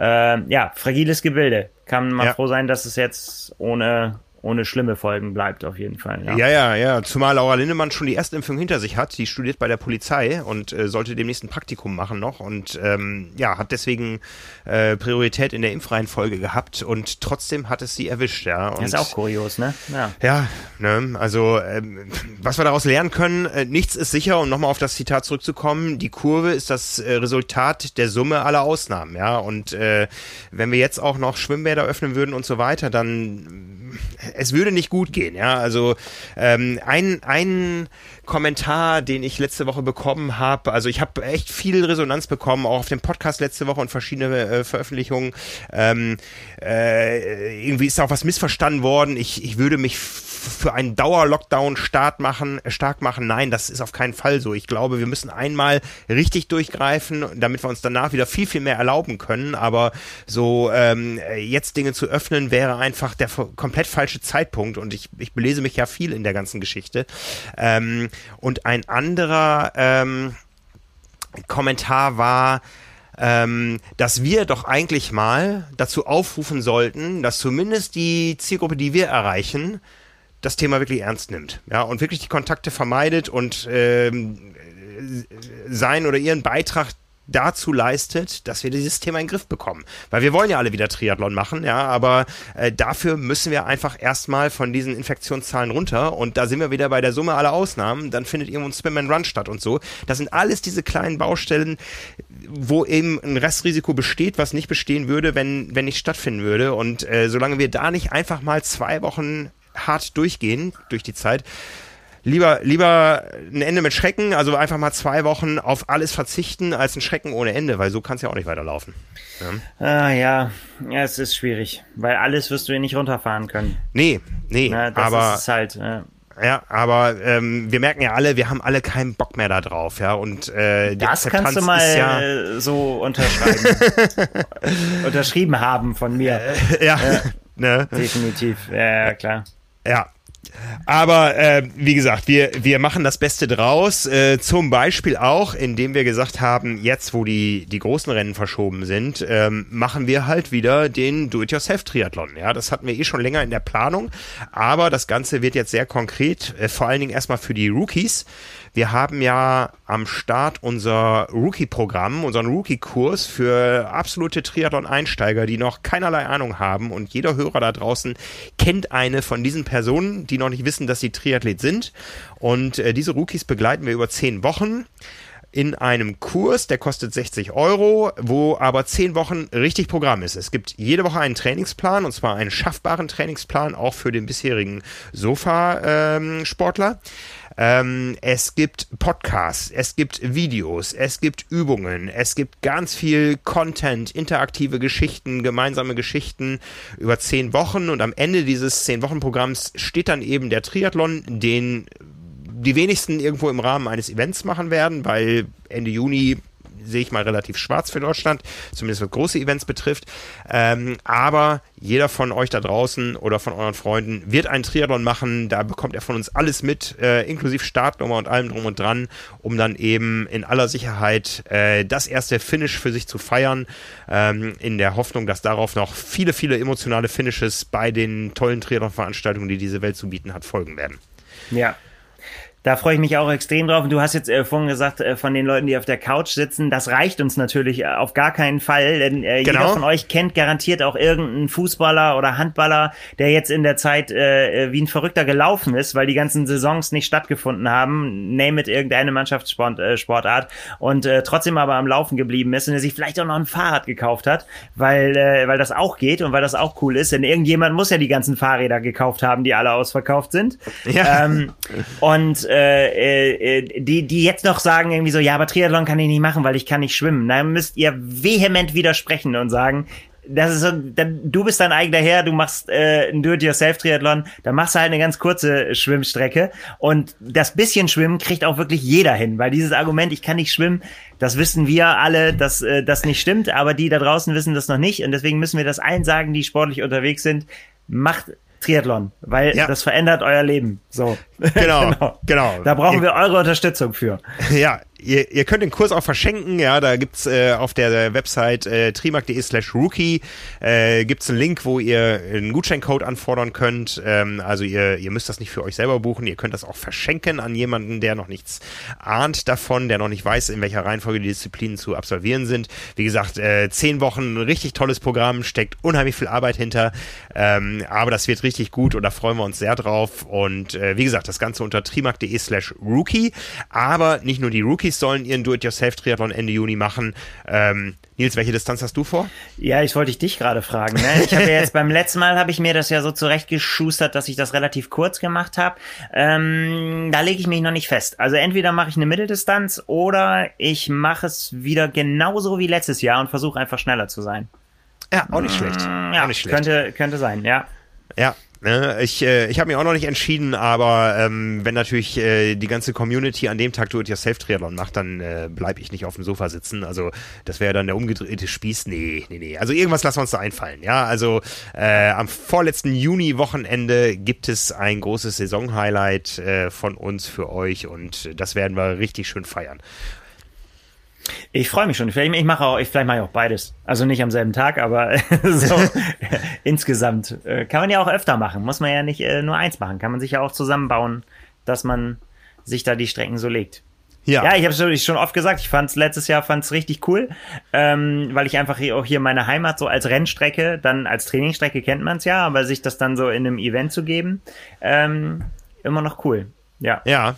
äh, ja, fragiles Gebilde. Kann man ja. froh sein, dass es jetzt ohne ohne schlimme Folgen bleibt auf jeden Fall. Ja, ja, ja. ja. Zumal Laura Lindemann schon die Erstimpfung hinter sich hat. Die studiert bei der Polizei und äh, sollte demnächst ein Praktikum machen noch und ähm, ja, hat deswegen äh, Priorität in der Impfreihenfolge gehabt und trotzdem hat es sie erwischt. Ja, und, das ist auch kurios, ne? Ja, ja ne? also ähm, was wir daraus lernen können, äh, nichts ist sicher, um nochmal auf das Zitat zurückzukommen, die Kurve ist das äh, Resultat der Summe aller Ausnahmen, ja, und äh, wenn wir jetzt auch noch Schwimmbäder öffnen würden und so weiter, dann es würde nicht gut gehen, ja. Also ähm, ein, ein Kommentar, den ich letzte Woche bekommen habe, also ich habe echt viel Resonanz bekommen, auch auf dem Podcast letzte Woche und verschiedene äh, Veröffentlichungen. Ähm, äh, irgendwie ist auch was missverstanden worden. Ich, ich würde mich für einen Dauer-Lockdown stark machen, stark machen. Nein, das ist auf keinen Fall so. Ich glaube, wir müssen einmal richtig durchgreifen, damit wir uns danach wieder viel, viel mehr erlauben können. Aber so ähm, jetzt Dinge zu öffnen, wäre einfach der komplett falsche Zeitpunkt. Und ich, ich belese mich ja viel in der ganzen Geschichte. Ähm, und ein anderer ähm, Kommentar war, ähm, dass wir doch eigentlich mal dazu aufrufen sollten, dass zumindest die Zielgruppe, die wir erreichen, das Thema wirklich ernst nimmt, ja, und wirklich die Kontakte vermeidet und ähm, sein oder ihren Beitrag dazu leistet, dass wir dieses Thema in den Griff bekommen. Weil wir wollen ja alle wieder Triathlon machen, ja, aber äh, dafür müssen wir einfach erstmal von diesen Infektionszahlen runter und da sind wir wieder bei der Summe aller Ausnahmen, dann findet irgendwo ein Swim and Run statt und so. Das sind alles diese kleinen Baustellen, wo eben ein Restrisiko besteht, was nicht bestehen würde, wenn, wenn nicht stattfinden würde und äh, solange wir da nicht einfach mal zwei Wochen hart durchgehen durch die Zeit. Lieber, lieber ein Ende mit Schrecken, also einfach mal zwei Wochen auf alles verzichten, als ein Schrecken ohne Ende, weil so kann es ja auch nicht weiterlaufen. Ja. Ah, ja. ja, es ist schwierig, weil alles wirst du ja nicht runterfahren können. Nee, nee, Na, das aber ist halt. Ja. Ja, aber ähm, wir merken ja alle, wir haben alle keinen Bock mehr da drauf, ja. Und äh, die das Akzeptanz kannst du mal ja so unterschreiben, unterschrieben haben von mir. Äh, ja, ja. Ne? definitiv. Ja, klar. Ja, aber äh, wie gesagt, wir, wir machen das Beste draus. Äh, zum Beispiel auch, indem wir gesagt haben, jetzt wo die, die großen Rennen verschoben sind, ähm, machen wir halt wieder den Do-it-yourself-Triathlon. Ja, das hatten wir eh schon länger in der Planung, aber das Ganze wird jetzt sehr konkret, äh, vor allen Dingen erstmal für die Rookies. Wir haben ja am Start unser Rookie-Programm, unseren Rookie-Kurs für absolute Triathlon-Einsteiger, die noch keinerlei Ahnung haben. Und jeder Hörer da draußen kennt eine von diesen Personen, die noch nicht wissen, dass sie Triathlet sind. Und äh, diese Rookies begleiten wir über zehn Wochen in einem Kurs, der kostet 60 Euro, wo aber zehn Wochen richtig Programm ist. Es gibt jede Woche einen Trainingsplan und zwar einen schaffbaren Trainingsplan auch für den bisherigen Sofa-Sportler. Ähm, ähm, es gibt Podcasts, es gibt Videos, es gibt Übungen, es gibt ganz viel Content, interaktive Geschichten, gemeinsame Geschichten über zehn Wochen. Und am Ende dieses zehn Wochen Programms steht dann eben der Triathlon, den die wenigsten irgendwo im Rahmen eines Events machen werden, weil Ende Juni sehe ich mal relativ schwarz für Deutschland, zumindest was große Events betrifft. Ähm, aber jeder von euch da draußen oder von euren Freunden wird einen Triathlon machen. Da bekommt er von uns alles mit, äh, inklusive Startnummer und allem drum und dran, um dann eben in aller Sicherheit äh, das erste Finish für sich zu feiern, ähm, in der Hoffnung, dass darauf noch viele, viele emotionale Finishes bei den tollen Triathlon-Veranstaltungen, die diese Welt zu bieten hat, folgen werden. Ja, Da freue ich mich auch extrem drauf. Und du hast jetzt äh, vorhin gesagt, äh, von den Leuten, die auf der Couch sitzen, das reicht uns natürlich äh, auf gar keinen Fall. Denn äh, genau. jeder von euch kennt garantiert auch irgendeinen Fußballer oder Handballer, der jetzt in der Zeit äh, äh, wie ein Verrückter gelaufen ist, weil die ganzen Saisons nicht stattgefunden haben. Name it irgendeine Mannschaftssportart äh, und äh, trotzdem aber am Laufen geblieben ist und er sich vielleicht auch noch ein Fahrrad gekauft hat, weil, äh, weil das auch geht und weil das auch cool ist. Denn irgendjemand muss ja die ganzen Fahrräder gekauft haben, die alle ausverkauft sind. Ja. Ähm, und äh, äh, die, die jetzt noch sagen irgendwie so, ja, aber Triathlon kann ich nicht machen, weil ich kann nicht schwimmen. Dann müsst ihr vehement widersprechen und sagen, das ist so, dann, du bist dein eigener Herr, du machst äh, ein Do-it-yourself-Triathlon, dann machst du halt eine ganz kurze Schwimmstrecke. Und das bisschen Schwimmen kriegt auch wirklich jeder hin, weil dieses Argument, ich kann nicht schwimmen, das wissen wir alle, dass äh, das nicht stimmt, aber die da draußen wissen das noch nicht. Und deswegen müssen wir das allen sagen, die sportlich unterwegs sind, macht Triathlon, weil ja. das verändert euer Leben. So. Genau, genau. genau. Da brauchen wir eure Unterstützung für. Ja, ihr, ihr könnt den Kurs auch verschenken. Ja, da gibt's äh, auf der Website äh, trimark.de slash rookie äh, gibt's einen Link, wo ihr einen Gutscheincode anfordern könnt. Ähm, also ihr, ihr müsst das nicht für euch selber buchen. Ihr könnt das auch verschenken an jemanden, der noch nichts ahnt davon, der noch nicht weiß, in welcher Reihenfolge die Disziplinen zu absolvieren sind. Wie gesagt, äh, zehn Wochen, richtig tolles Programm, steckt unheimlich viel Arbeit hinter. Ähm, aber das wird richtig gut und da freuen wir uns sehr drauf. Und äh, wie gesagt, das Ganze unter trimark.de slash rookie. Aber nicht nur die Rookies sollen ihren Do-it-yourself-Triathlon Ende Juni machen. Ähm, Nils, welche Distanz hast du vor? Ja, ich wollte dich gerade fragen. Ne? Ich habe ja jetzt beim letzten Mal habe ich mir das ja so zurechtgeschustert, dass ich das relativ kurz gemacht habe. Ähm, da lege ich mich noch nicht fest. Also entweder mache ich eine Mitteldistanz oder ich mache es wieder genauso wie letztes Jahr und versuche einfach schneller zu sein. Ja, auch nicht schlecht. Ja, auch nicht schlecht. Könnte, könnte sein, ja. Ja, ich äh, ich habe mich auch noch nicht entschieden, aber ähm, wenn natürlich äh, die ganze Community an dem Tag Do-it-yourself-Triathlon macht, dann äh, bleibe ich nicht auf dem Sofa sitzen. Also das wäre dann der umgedrehte Spieß. Nee, nee, nee. Also irgendwas lassen wir uns da einfallen. Ja, also äh, am vorletzten Juni-Wochenende gibt es ein großes Saison-Highlight äh, von uns für euch und das werden wir richtig schön feiern. Ich freue mich schon. Vielleicht, ich mache auch, ich, vielleicht mache ich auch beides. Also nicht am selben Tag, aber so insgesamt. Äh, kann man ja auch öfter machen. Muss man ja nicht äh, nur eins machen. Kann man sich ja auch zusammenbauen, dass man sich da die Strecken so legt. Ja, ja ich habe es schon oft gesagt, ich fand es letztes Jahr fand's richtig cool, ähm, weil ich einfach hier, auch hier meine Heimat so als Rennstrecke, dann als Trainingsstrecke kennt man es ja, aber sich das dann so in einem Event zu geben, ähm, immer noch cool. Ja. Ja,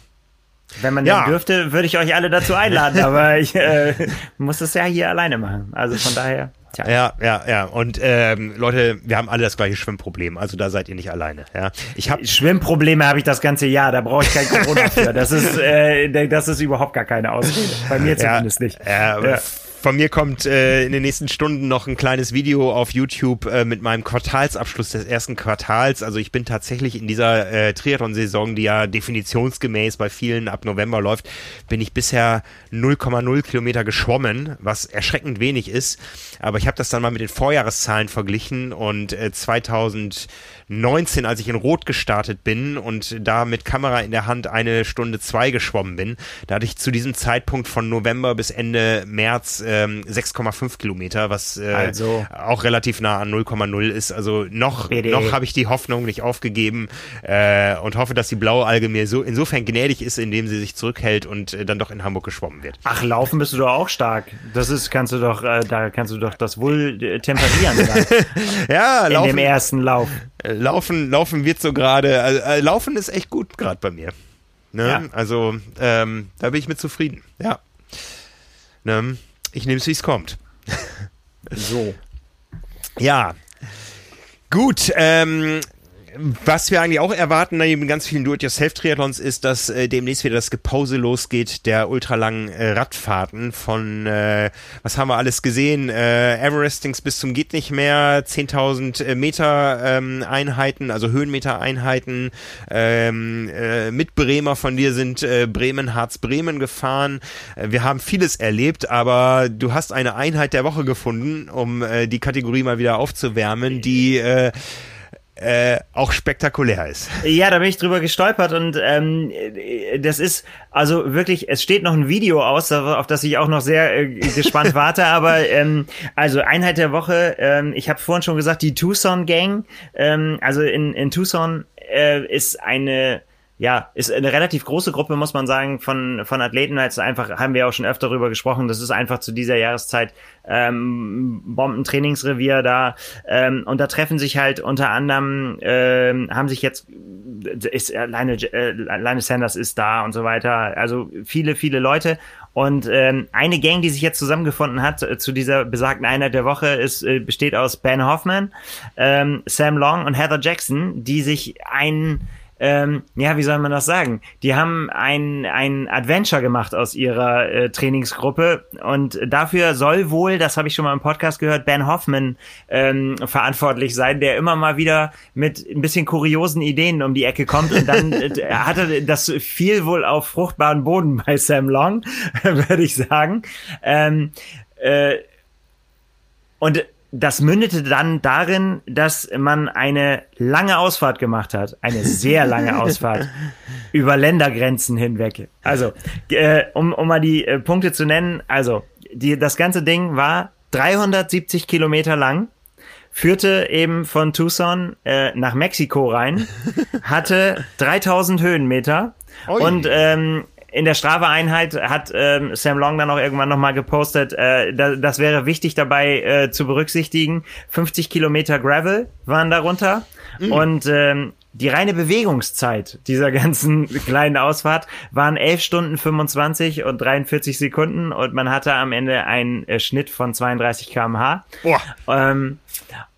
wenn man ja. dürfte, würde ich euch alle dazu einladen, aber ich äh, muss das ja hier alleine machen. Also von daher. Tja. Ja, ja, ja. Und ähm, Leute, wir haben alle das gleiche Schwimmproblem. Also da seid ihr nicht alleine. Ja, ich habe Schwimmprobleme habe ich das ganze Jahr. Da brauche ich kein Corona für. Das ist, äh, das ist überhaupt gar keine Ausrede. Bei mir zumindest ja, nicht. Ja, ja. Von mir kommt äh, in den nächsten Stunden noch ein kleines Video auf YouTube äh, mit meinem Quartalsabschluss des ersten Quartals. Also ich bin tatsächlich in dieser äh, Triathlon-Saison, die ja definitionsgemäß bei vielen ab November läuft, bin ich bisher 0,0 Kilometer geschwommen, was erschreckend wenig ist. Aber ich habe das dann mal mit den Vorjahreszahlen verglichen und äh, 2000 19, als ich in Rot gestartet bin und da mit Kamera in der Hand eine Stunde zwei geschwommen bin. Da hatte ich zu diesem Zeitpunkt von November bis Ende März ähm, 6,5 Kilometer, was äh, also. auch relativ nah an 0,0 ist. Also noch, noch habe ich die Hoffnung nicht aufgegeben äh, und hoffe, dass die blaue Alge mir so insofern gnädig ist, indem sie sich zurückhält und äh, dann doch in Hamburg geschwommen wird. Ach, laufen bist du doch auch stark. Das ist, kannst du doch, äh, da kannst du doch das wohl äh, temperieren. ja, in laufen, dem ersten Lauf. Äh, laufen, laufen wird so gerade, äh, äh, laufen ist echt gut gerade bei mir. Ne? Ja. Also ähm, da bin ich mit zufrieden. Ja. Ne? Ich nehme es, wie es kommt. so. Ja. Gut, ähm, was wir eigentlich auch erwarten, neben ganz vielen Do-it-yourself-Triathlons, ist, dass äh, demnächst wieder das Gepause losgeht der ultralangen äh, Radfahrten von, äh, was haben wir alles gesehen, äh, Everestings bis zum geht nicht mehr, 10.000 äh, Meter ähm, Einheiten, also Höhenmeter Einheiten. Ähm, äh, mit Bremer von dir sind äh, Bremen, Harz, Bremen gefahren. Äh, wir haben vieles erlebt, aber du hast eine Einheit der Woche gefunden, um äh, die Kategorie mal wieder aufzuwärmen, die äh, äh, auch spektakulär ist. Ja, da bin ich drüber gestolpert und ähm, das ist also wirklich, es steht noch ein Video aus, auf das ich auch noch sehr äh, gespannt warte, aber ähm, also Einheit der Woche, ähm, ich habe vorhin schon gesagt, die Tucson Gang, ähm, also in, in Tucson äh, ist eine ja, ist eine relativ große Gruppe, muss man sagen, von, von Athleten. Jetzt einfach, haben wir auch schon öfter darüber gesprochen, das ist einfach zu dieser Jahreszeit ähm, Bombentrainingsrevier da. Ähm, und da treffen sich halt unter anderem, ähm, haben sich jetzt, ist alleine, äh, alleine Sanders ist da und so weiter. Also viele, viele Leute. Und ähm, eine Gang, die sich jetzt zusammengefunden hat äh, zu dieser besagten Einheit der Woche, ist, äh, besteht aus Ben Hoffman, ähm, Sam Long und Heather Jackson, die sich ein ähm, ja, wie soll man das sagen? Die haben ein, ein Adventure gemacht aus ihrer äh, Trainingsgruppe und dafür soll wohl, das habe ich schon mal im Podcast gehört, Ben Hoffman ähm, verantwortlich sein, der immer mal wieder mit ein bisschen kuriosen Ideen um die Ecke kommt und dann äh, hatte das viel wohl auf fruchtbaren Boden bei Sam Long, würde ich sagen. Ähm, äh, und das mündete dann darin, dass man eine lange Ausfahrt gemacht hat, eine sehr lange Ausfahrt über Ländergrenzen hinweg. Also, äh, um, um mal die äh, Punkte zu nennen, also die, das ganze Ding war 370 Kilometer lang, führte eben von Tucson äh, nach Mexiko rein, hatte 3000 Höhenmeter Oi. und ähm, in der Strava-Einheit hat ähm, Sam Long dann auch irgendwann nochmal gepostet, äh, da, das wäre wichtig dabei äh, zu berücksichtigen. 50 Kilometer Gravel waren darunter. Mhm. Und ähm, die reine Bewegungszeit dieser ganzen kleinen Ausfahrt waren 11 Stunden 25 und 43 Sekunden und man hatte am Ende einen äh, Schnitt von 32 kmh. Boah. Ähm,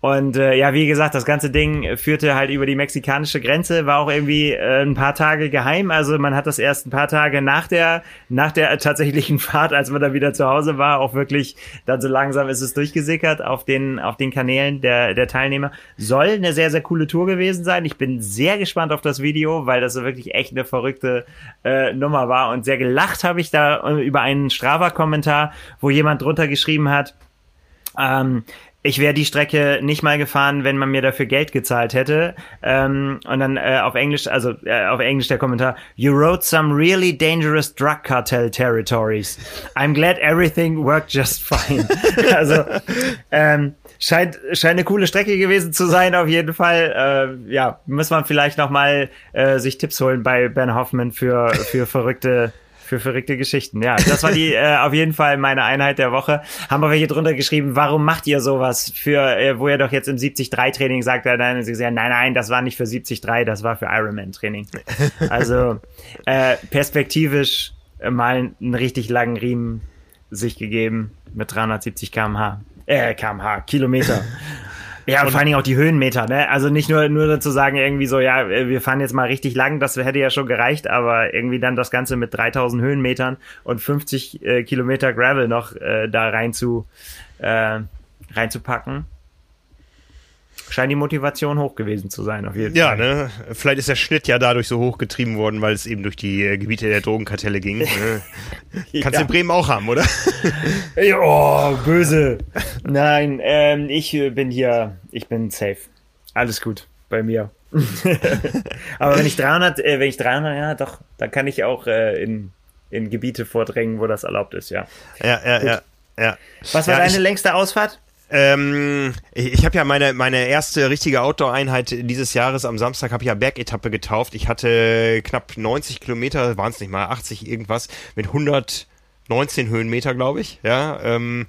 und äh, ja, wie gesagt, das ganze Ding führte halt über die mexikanische Grenze, war auch irgendwie äh, ein paar Tage geheim. Also man hat das erst ein paar Tage nach der nach der tatsächlichen Fahrt, als man dann wieder zu Hause war, auch wirklich dann so langsam ist es durchgesickert auf den auf den Kanälen der der Teilnehmer. Soll eine sehr sehr coole Tour gewesen sein. Ich bin sehr gespannt auf das Video, weil das so wirklich echt eine verrückte äh, Nummer war und sehr gelacht habe ich da äh, über einen Strava-Kommentar, wo jemand drunter geschrieben hat. Ähm, ich wäre die Strecke nicht mal gefahren, wenn man mir dafür Geld gezahlt hätte. Ähm, und dann äh, auf Englisch, also äh, auf Englisch der Kommentar: You rode some really dangerous drug cartel territories. I'm glad everything worked just fine. also ähm, scheint scheint eine coole Strecke gewesen zu sein auf jeden Fall. Äh, ja, muss man vielleicht noch mal äh, sich Tipps holen bei Ben Hoffman für für verrückte für verrückte Geschichten. Ja, das war die äh, auf jeden Fall meine Einheit der Woche. Haben wir welche drunter geschrieben, warum macht ihr sowas für, äh, wo ihr doch jetzt im 73-Training sagt, er dann sie gesagt, nein, nein, das war nicht für 73, das war für Ironman-Training. Also äh, perspektivisch äh, mal einen richtig langen Riemen sich gegeben mit 370 kmh. Äh, kmh, Kilometer. Ja, und, vor allen Dingen auch die Höhenmeter, ne? Also nicht nur, nur zu sagen, irgendwie so, ja, wir fahren jetzt mal richtig lang, das hätte ja schon gereicht, aber irgendwie dann das Ganze mit 3000 Höhenmetern und 50 äh, Kilometer Gravel noch äh, da rein zu, äh, reinzupacken scheint die Motivation hoch gewesen zu sein, auf jeden ja, Fall. Ja, ne? Vielleicht ist der Schnitt ja dadurch so hoch getrieben worden, weil es eben durch die äh, Gebiete der Drogenkartelle ging. Ne? Kannst du in Bremen auch haben, oder? oh, böse. Nein, ähm, ich äh, bin hier, ich bin safe. Alles gut bei mir. Aber wenn ich 300, äh, wenn ich 300, ja, doch, dann kann ich auch äh, in, in Gebiete vordrängen, wo das erlaubt ist, ja. Ja, ja, ja. ja. Was war ja, deine längste Ausfahrt? Ähm, ich ich habe ja meine, meine erste richtige Outdoor-Einheit dieses Jahres am Samstag habe ich ja Bergetappe getauft. Ich hatte knapp 90 Kilometer, waren es nicht mal 80 irgendwas, mit 119 Höhenmeter, glaube ich. Ja, ähm,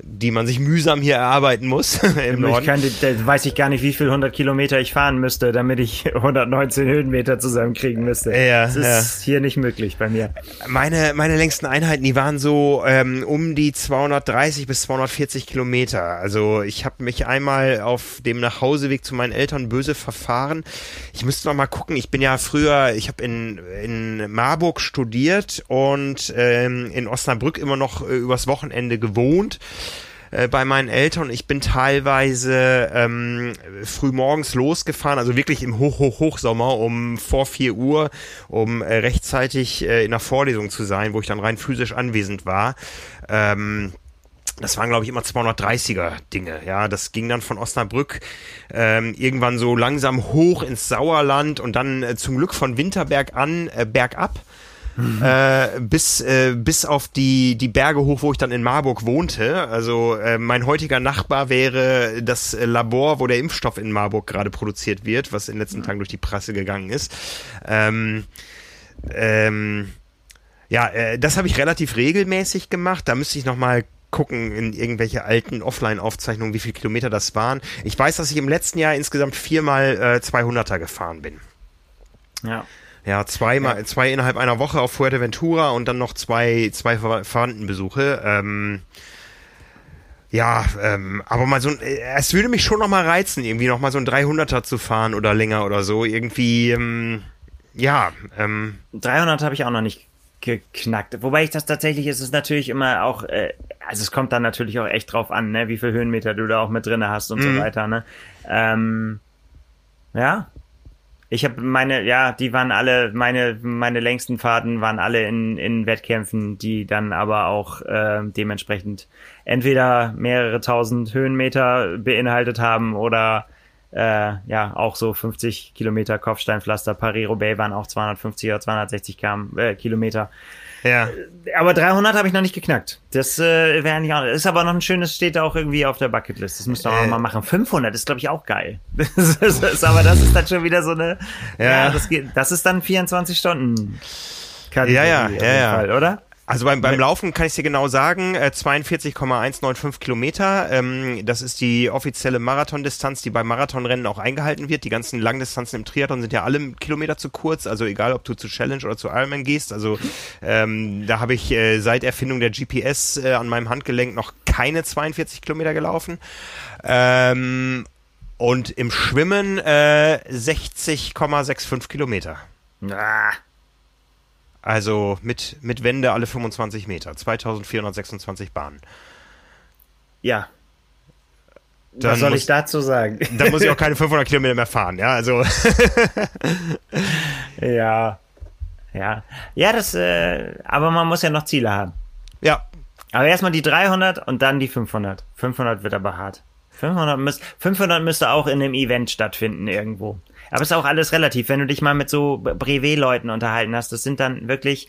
die man sich mühsam hier erarbeiten muss im Norden. Kann, da weiß ich gar nicht, wie viel 100 Kilometer ich fahren müsste, damit ich 119 Höhenmeter zusammenkriegen müsste. Ja, das ist ja. hier nicht möglich bei mir. Meine, meine längsten Einheiten, die waren so ähm, um die 230 bis 240 Kilometer. Also ich habe mich einmal auf dem Nachhauseweg zu meinen Eltern böse verfahren. Ich müsste noch mal gucken. Ich bin ja früher, ich habe in, in Marburg studiert und ähm, in Osnabrück immer noch äh, übers Wochenende gewohnt. Äh, bei meinen Eltern. Ich bin teilweise ähm, früh morgens losgefahren, also wirklich im Hoch, Hoch, Hochsommer um vor vier Uhr, um äh, rechtzeitig äh, in der Vorlesung zu sein, wo ich dann rein physisch anwesend war. Ähm, das waren, glaube ich, immer 230er Dinge. Ja, das ging dann von Osnabrück ähm, irgendwann so langsam hoch ins Sauerland und dann äh, zum Glück von Winterberg an äh, bergab Mhm. Äh, bis, äh, bis auf die, die Berge hoch, wo ich dann in Marburg wohnte. Also äh, mein heutiger Nachbar wäre das Labor, wo der Impfstoff in Marburg gerade produziert wird, was in den letzten mhm. Tagen durch die Presse gegangen ist. Ähm, ähm, ja, äh, das habe ich relativ regelmäßig gemacht. Da müsste ich noch mal gucken in irgendwelche alten Offline-Aufzeichnungen, wie viele Kilometer das waren. Ich weiß, dass ich im letzten Jahr insgesamt viermal äh, 200er gefahren bin. Ja. Ja, zweimal, ja. zwei innerhalb einer Woche auf Fuerteventura und dann noch zwei, zwei Verwandtenbesuche. Ähm, ja, ähm, aber mal so ein, äh, es würde mich schon noch mal reizen, irgendwie noch mal so ein 300er zu fahren oder länger oder so. Irgendwie, ähm, ja. Ähm, 300 habe ich auch noch nicht geknackt. Wobei ich das tatsächlich ist es natürlich immer auch, äh, also es kommt dann natürlich auch echt drauf an, ne, wie viel Höhenmeter du da auch mit drinne hast und mhm. so weiter, ne. Ähm, ja, ich habe meine, ja, die waren alle, meine, meine längsten Fahrten waren alle in, in Wettkämpfen, die dann aber auch äh, dementsprechend entweder mehrere tausend Höhenmeter beinhaltet haben oder äh, ja, auch so 50 Kilometer Kopfsteinpflaster. Paris-Roubaix waren auch 250 oder 260 km, äh, Kilometer. Ja. Aber 300 habe ich noch nicht geknackt. Das äh, wäre nicht auch. Ist aber noch ein schönes, steht auch irgendwie auf der Bucketlist. Das müsste wir äh. mal machen. 500 ist, glaube ich, auch geil. Das ist, ist, aber das ist dann schon wieder so eine. Ja, ja das, geht, das ist dann 24 Stunden. Kategorie ja, ja, ja, ja. Fall, oder? Also beim, beim Laufen kann ich dir genau sagen, äh, 42,195 Kilometer. Ähm, das ist die offizielle Marathondistanz, die beim Marathonrennen auch eingehalten wird. Die ganzen Langdistanzen im Triathlon sind ja alle Kilometer zu kurz. Also egal, ob du zu Challenge oder zu Ironman gehst. Also ähm, da habe ich äh, seit Erfindung der GPS äh, an meinem Handgelenk noch keine 42 Kilometer gelaufen. Ähm, und im Schwimmen äh, 60,65 Kilometer. Ah. Also mit, mit Wende alle 25 Meter. 2426 Bahnen. Ja. Dann Was soll muss, ich dazu sagen? Dann muss ich auch keine 500 Kilometer mehr fahren, ja, also. ja. Ja. Ja, das, äh, aber man muss ja noch Ziele haben. Ja. Aber erstmal die 300 und dann die 500. 500 wird aber hart. 500, müß, 500 müsste auch in einem Event stattfinden irgendwo. Aber es ist auch alles relativ. Wenn du dich mal mit so Brevet-Leuten unterhalten hast, das sind dann wirklich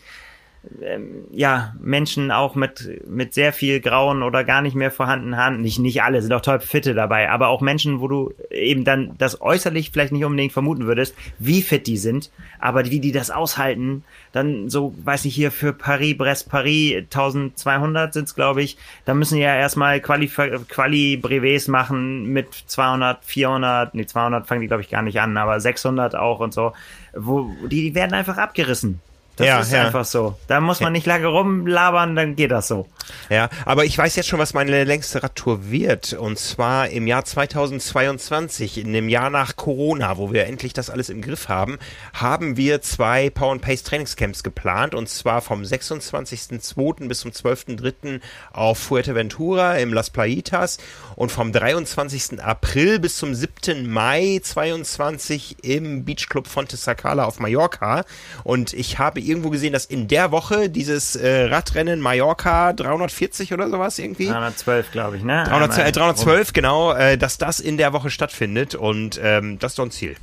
ähm, ja, Menschen auch mit, mit sehr viel grauen oder gar nicht mehr vorhandenen Haaren, nicht, nicht alle, sind auch toll Fitte dabei, aber auch Menschen, wo du eben dann das äußerlich vielleicht nicht unbedingt vermuten würdest, wie fit die sind, aber wie die das aushalten, dann so, weiß ich hier, für Paris, Brest, Paris, 1200 sind's, glaube ich, da müssen ja erstmal Quali, Quali Brevets machen mit 200, 400, nee, 200 fangen die, glaube ich, gar nicht an, aber 600 auch und so, wo, die, die werden einfach abgerissen. Das ja, ist ja. einfach so. Da muss man nicht lange rumlabern, dann geht das so. Ja, aber ich weiß jetzt schon, was meine längste Radtour wird. Und zwar im Jahr 2022, in dem Jahr nach Corona, wo wir endlich das alles im Griff haben, haben wir zwei Power and Pace Trainingscamps geplant. Und zwar vom 26.02. bis zum 12.03. auf Fuerteventura im Las Playitas und vom 23. April bis zum 7. Mai 22 im Beach Club Fonte Sacala auf Mallorca. Und ich habe irgendwo gesehen, dass in der Woche dieses äh, Radrennen Mallorca 340 oder sowas irgendwie. 312, glaube ich, ne? 300, äh, 312, genau, äh, dass das in der Woche stattfindet und ähm, das ist doch ein Ziel.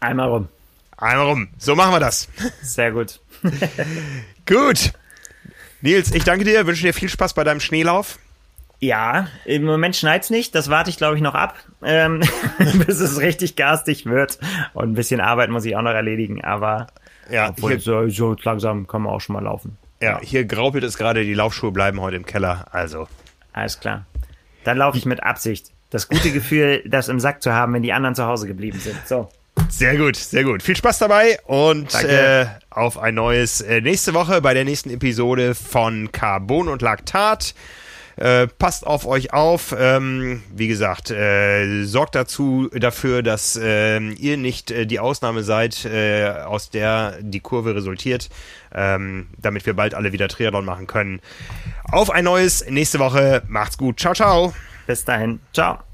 Einmal rum. Einmal rum. So machen wir das. Sehr gut. gut. Nils, ich danke dir, wünsche dir viel Spaß bei deinem Schneelauf. Ja, im Moment schneit's nicht. Das warte ich, glaube ich, noch ab, ähm, bis es richtig garstig wird. Und ein bisschen Arbeit muss ich auch noch erledigen. Aber ja, obwohl, so, so langsam kann man auch schon mal laufen. Ja, hier graupelt es gerade, die Laufschuhe bleiben heute im Keller. Also. Alles klar. Dann laufe ich mit Absicht. Das gute Gefühl, das im Sack zu haben, wenn die anderen zu Hause geblieben sind. So. Sehr gut, sehr gut. Viel Spaß dabei und äh, auf ein neues äh, nächste Woche bei der nächsten Episode von Carbon und Laktat. Äh, passt auf euch auf. Ähm, wie gesagt, äh, sorgt dazu dafür, dass äh, ihr nicht äh, die Ausnahme seid, äh, aus der die Kurve resultiert, ähm, damit wir bald alle wieder Triathlon machen können. Auf ein neues nächste Woche. Macht's gut. Ciao, ciao. Bis dahin. Ciao.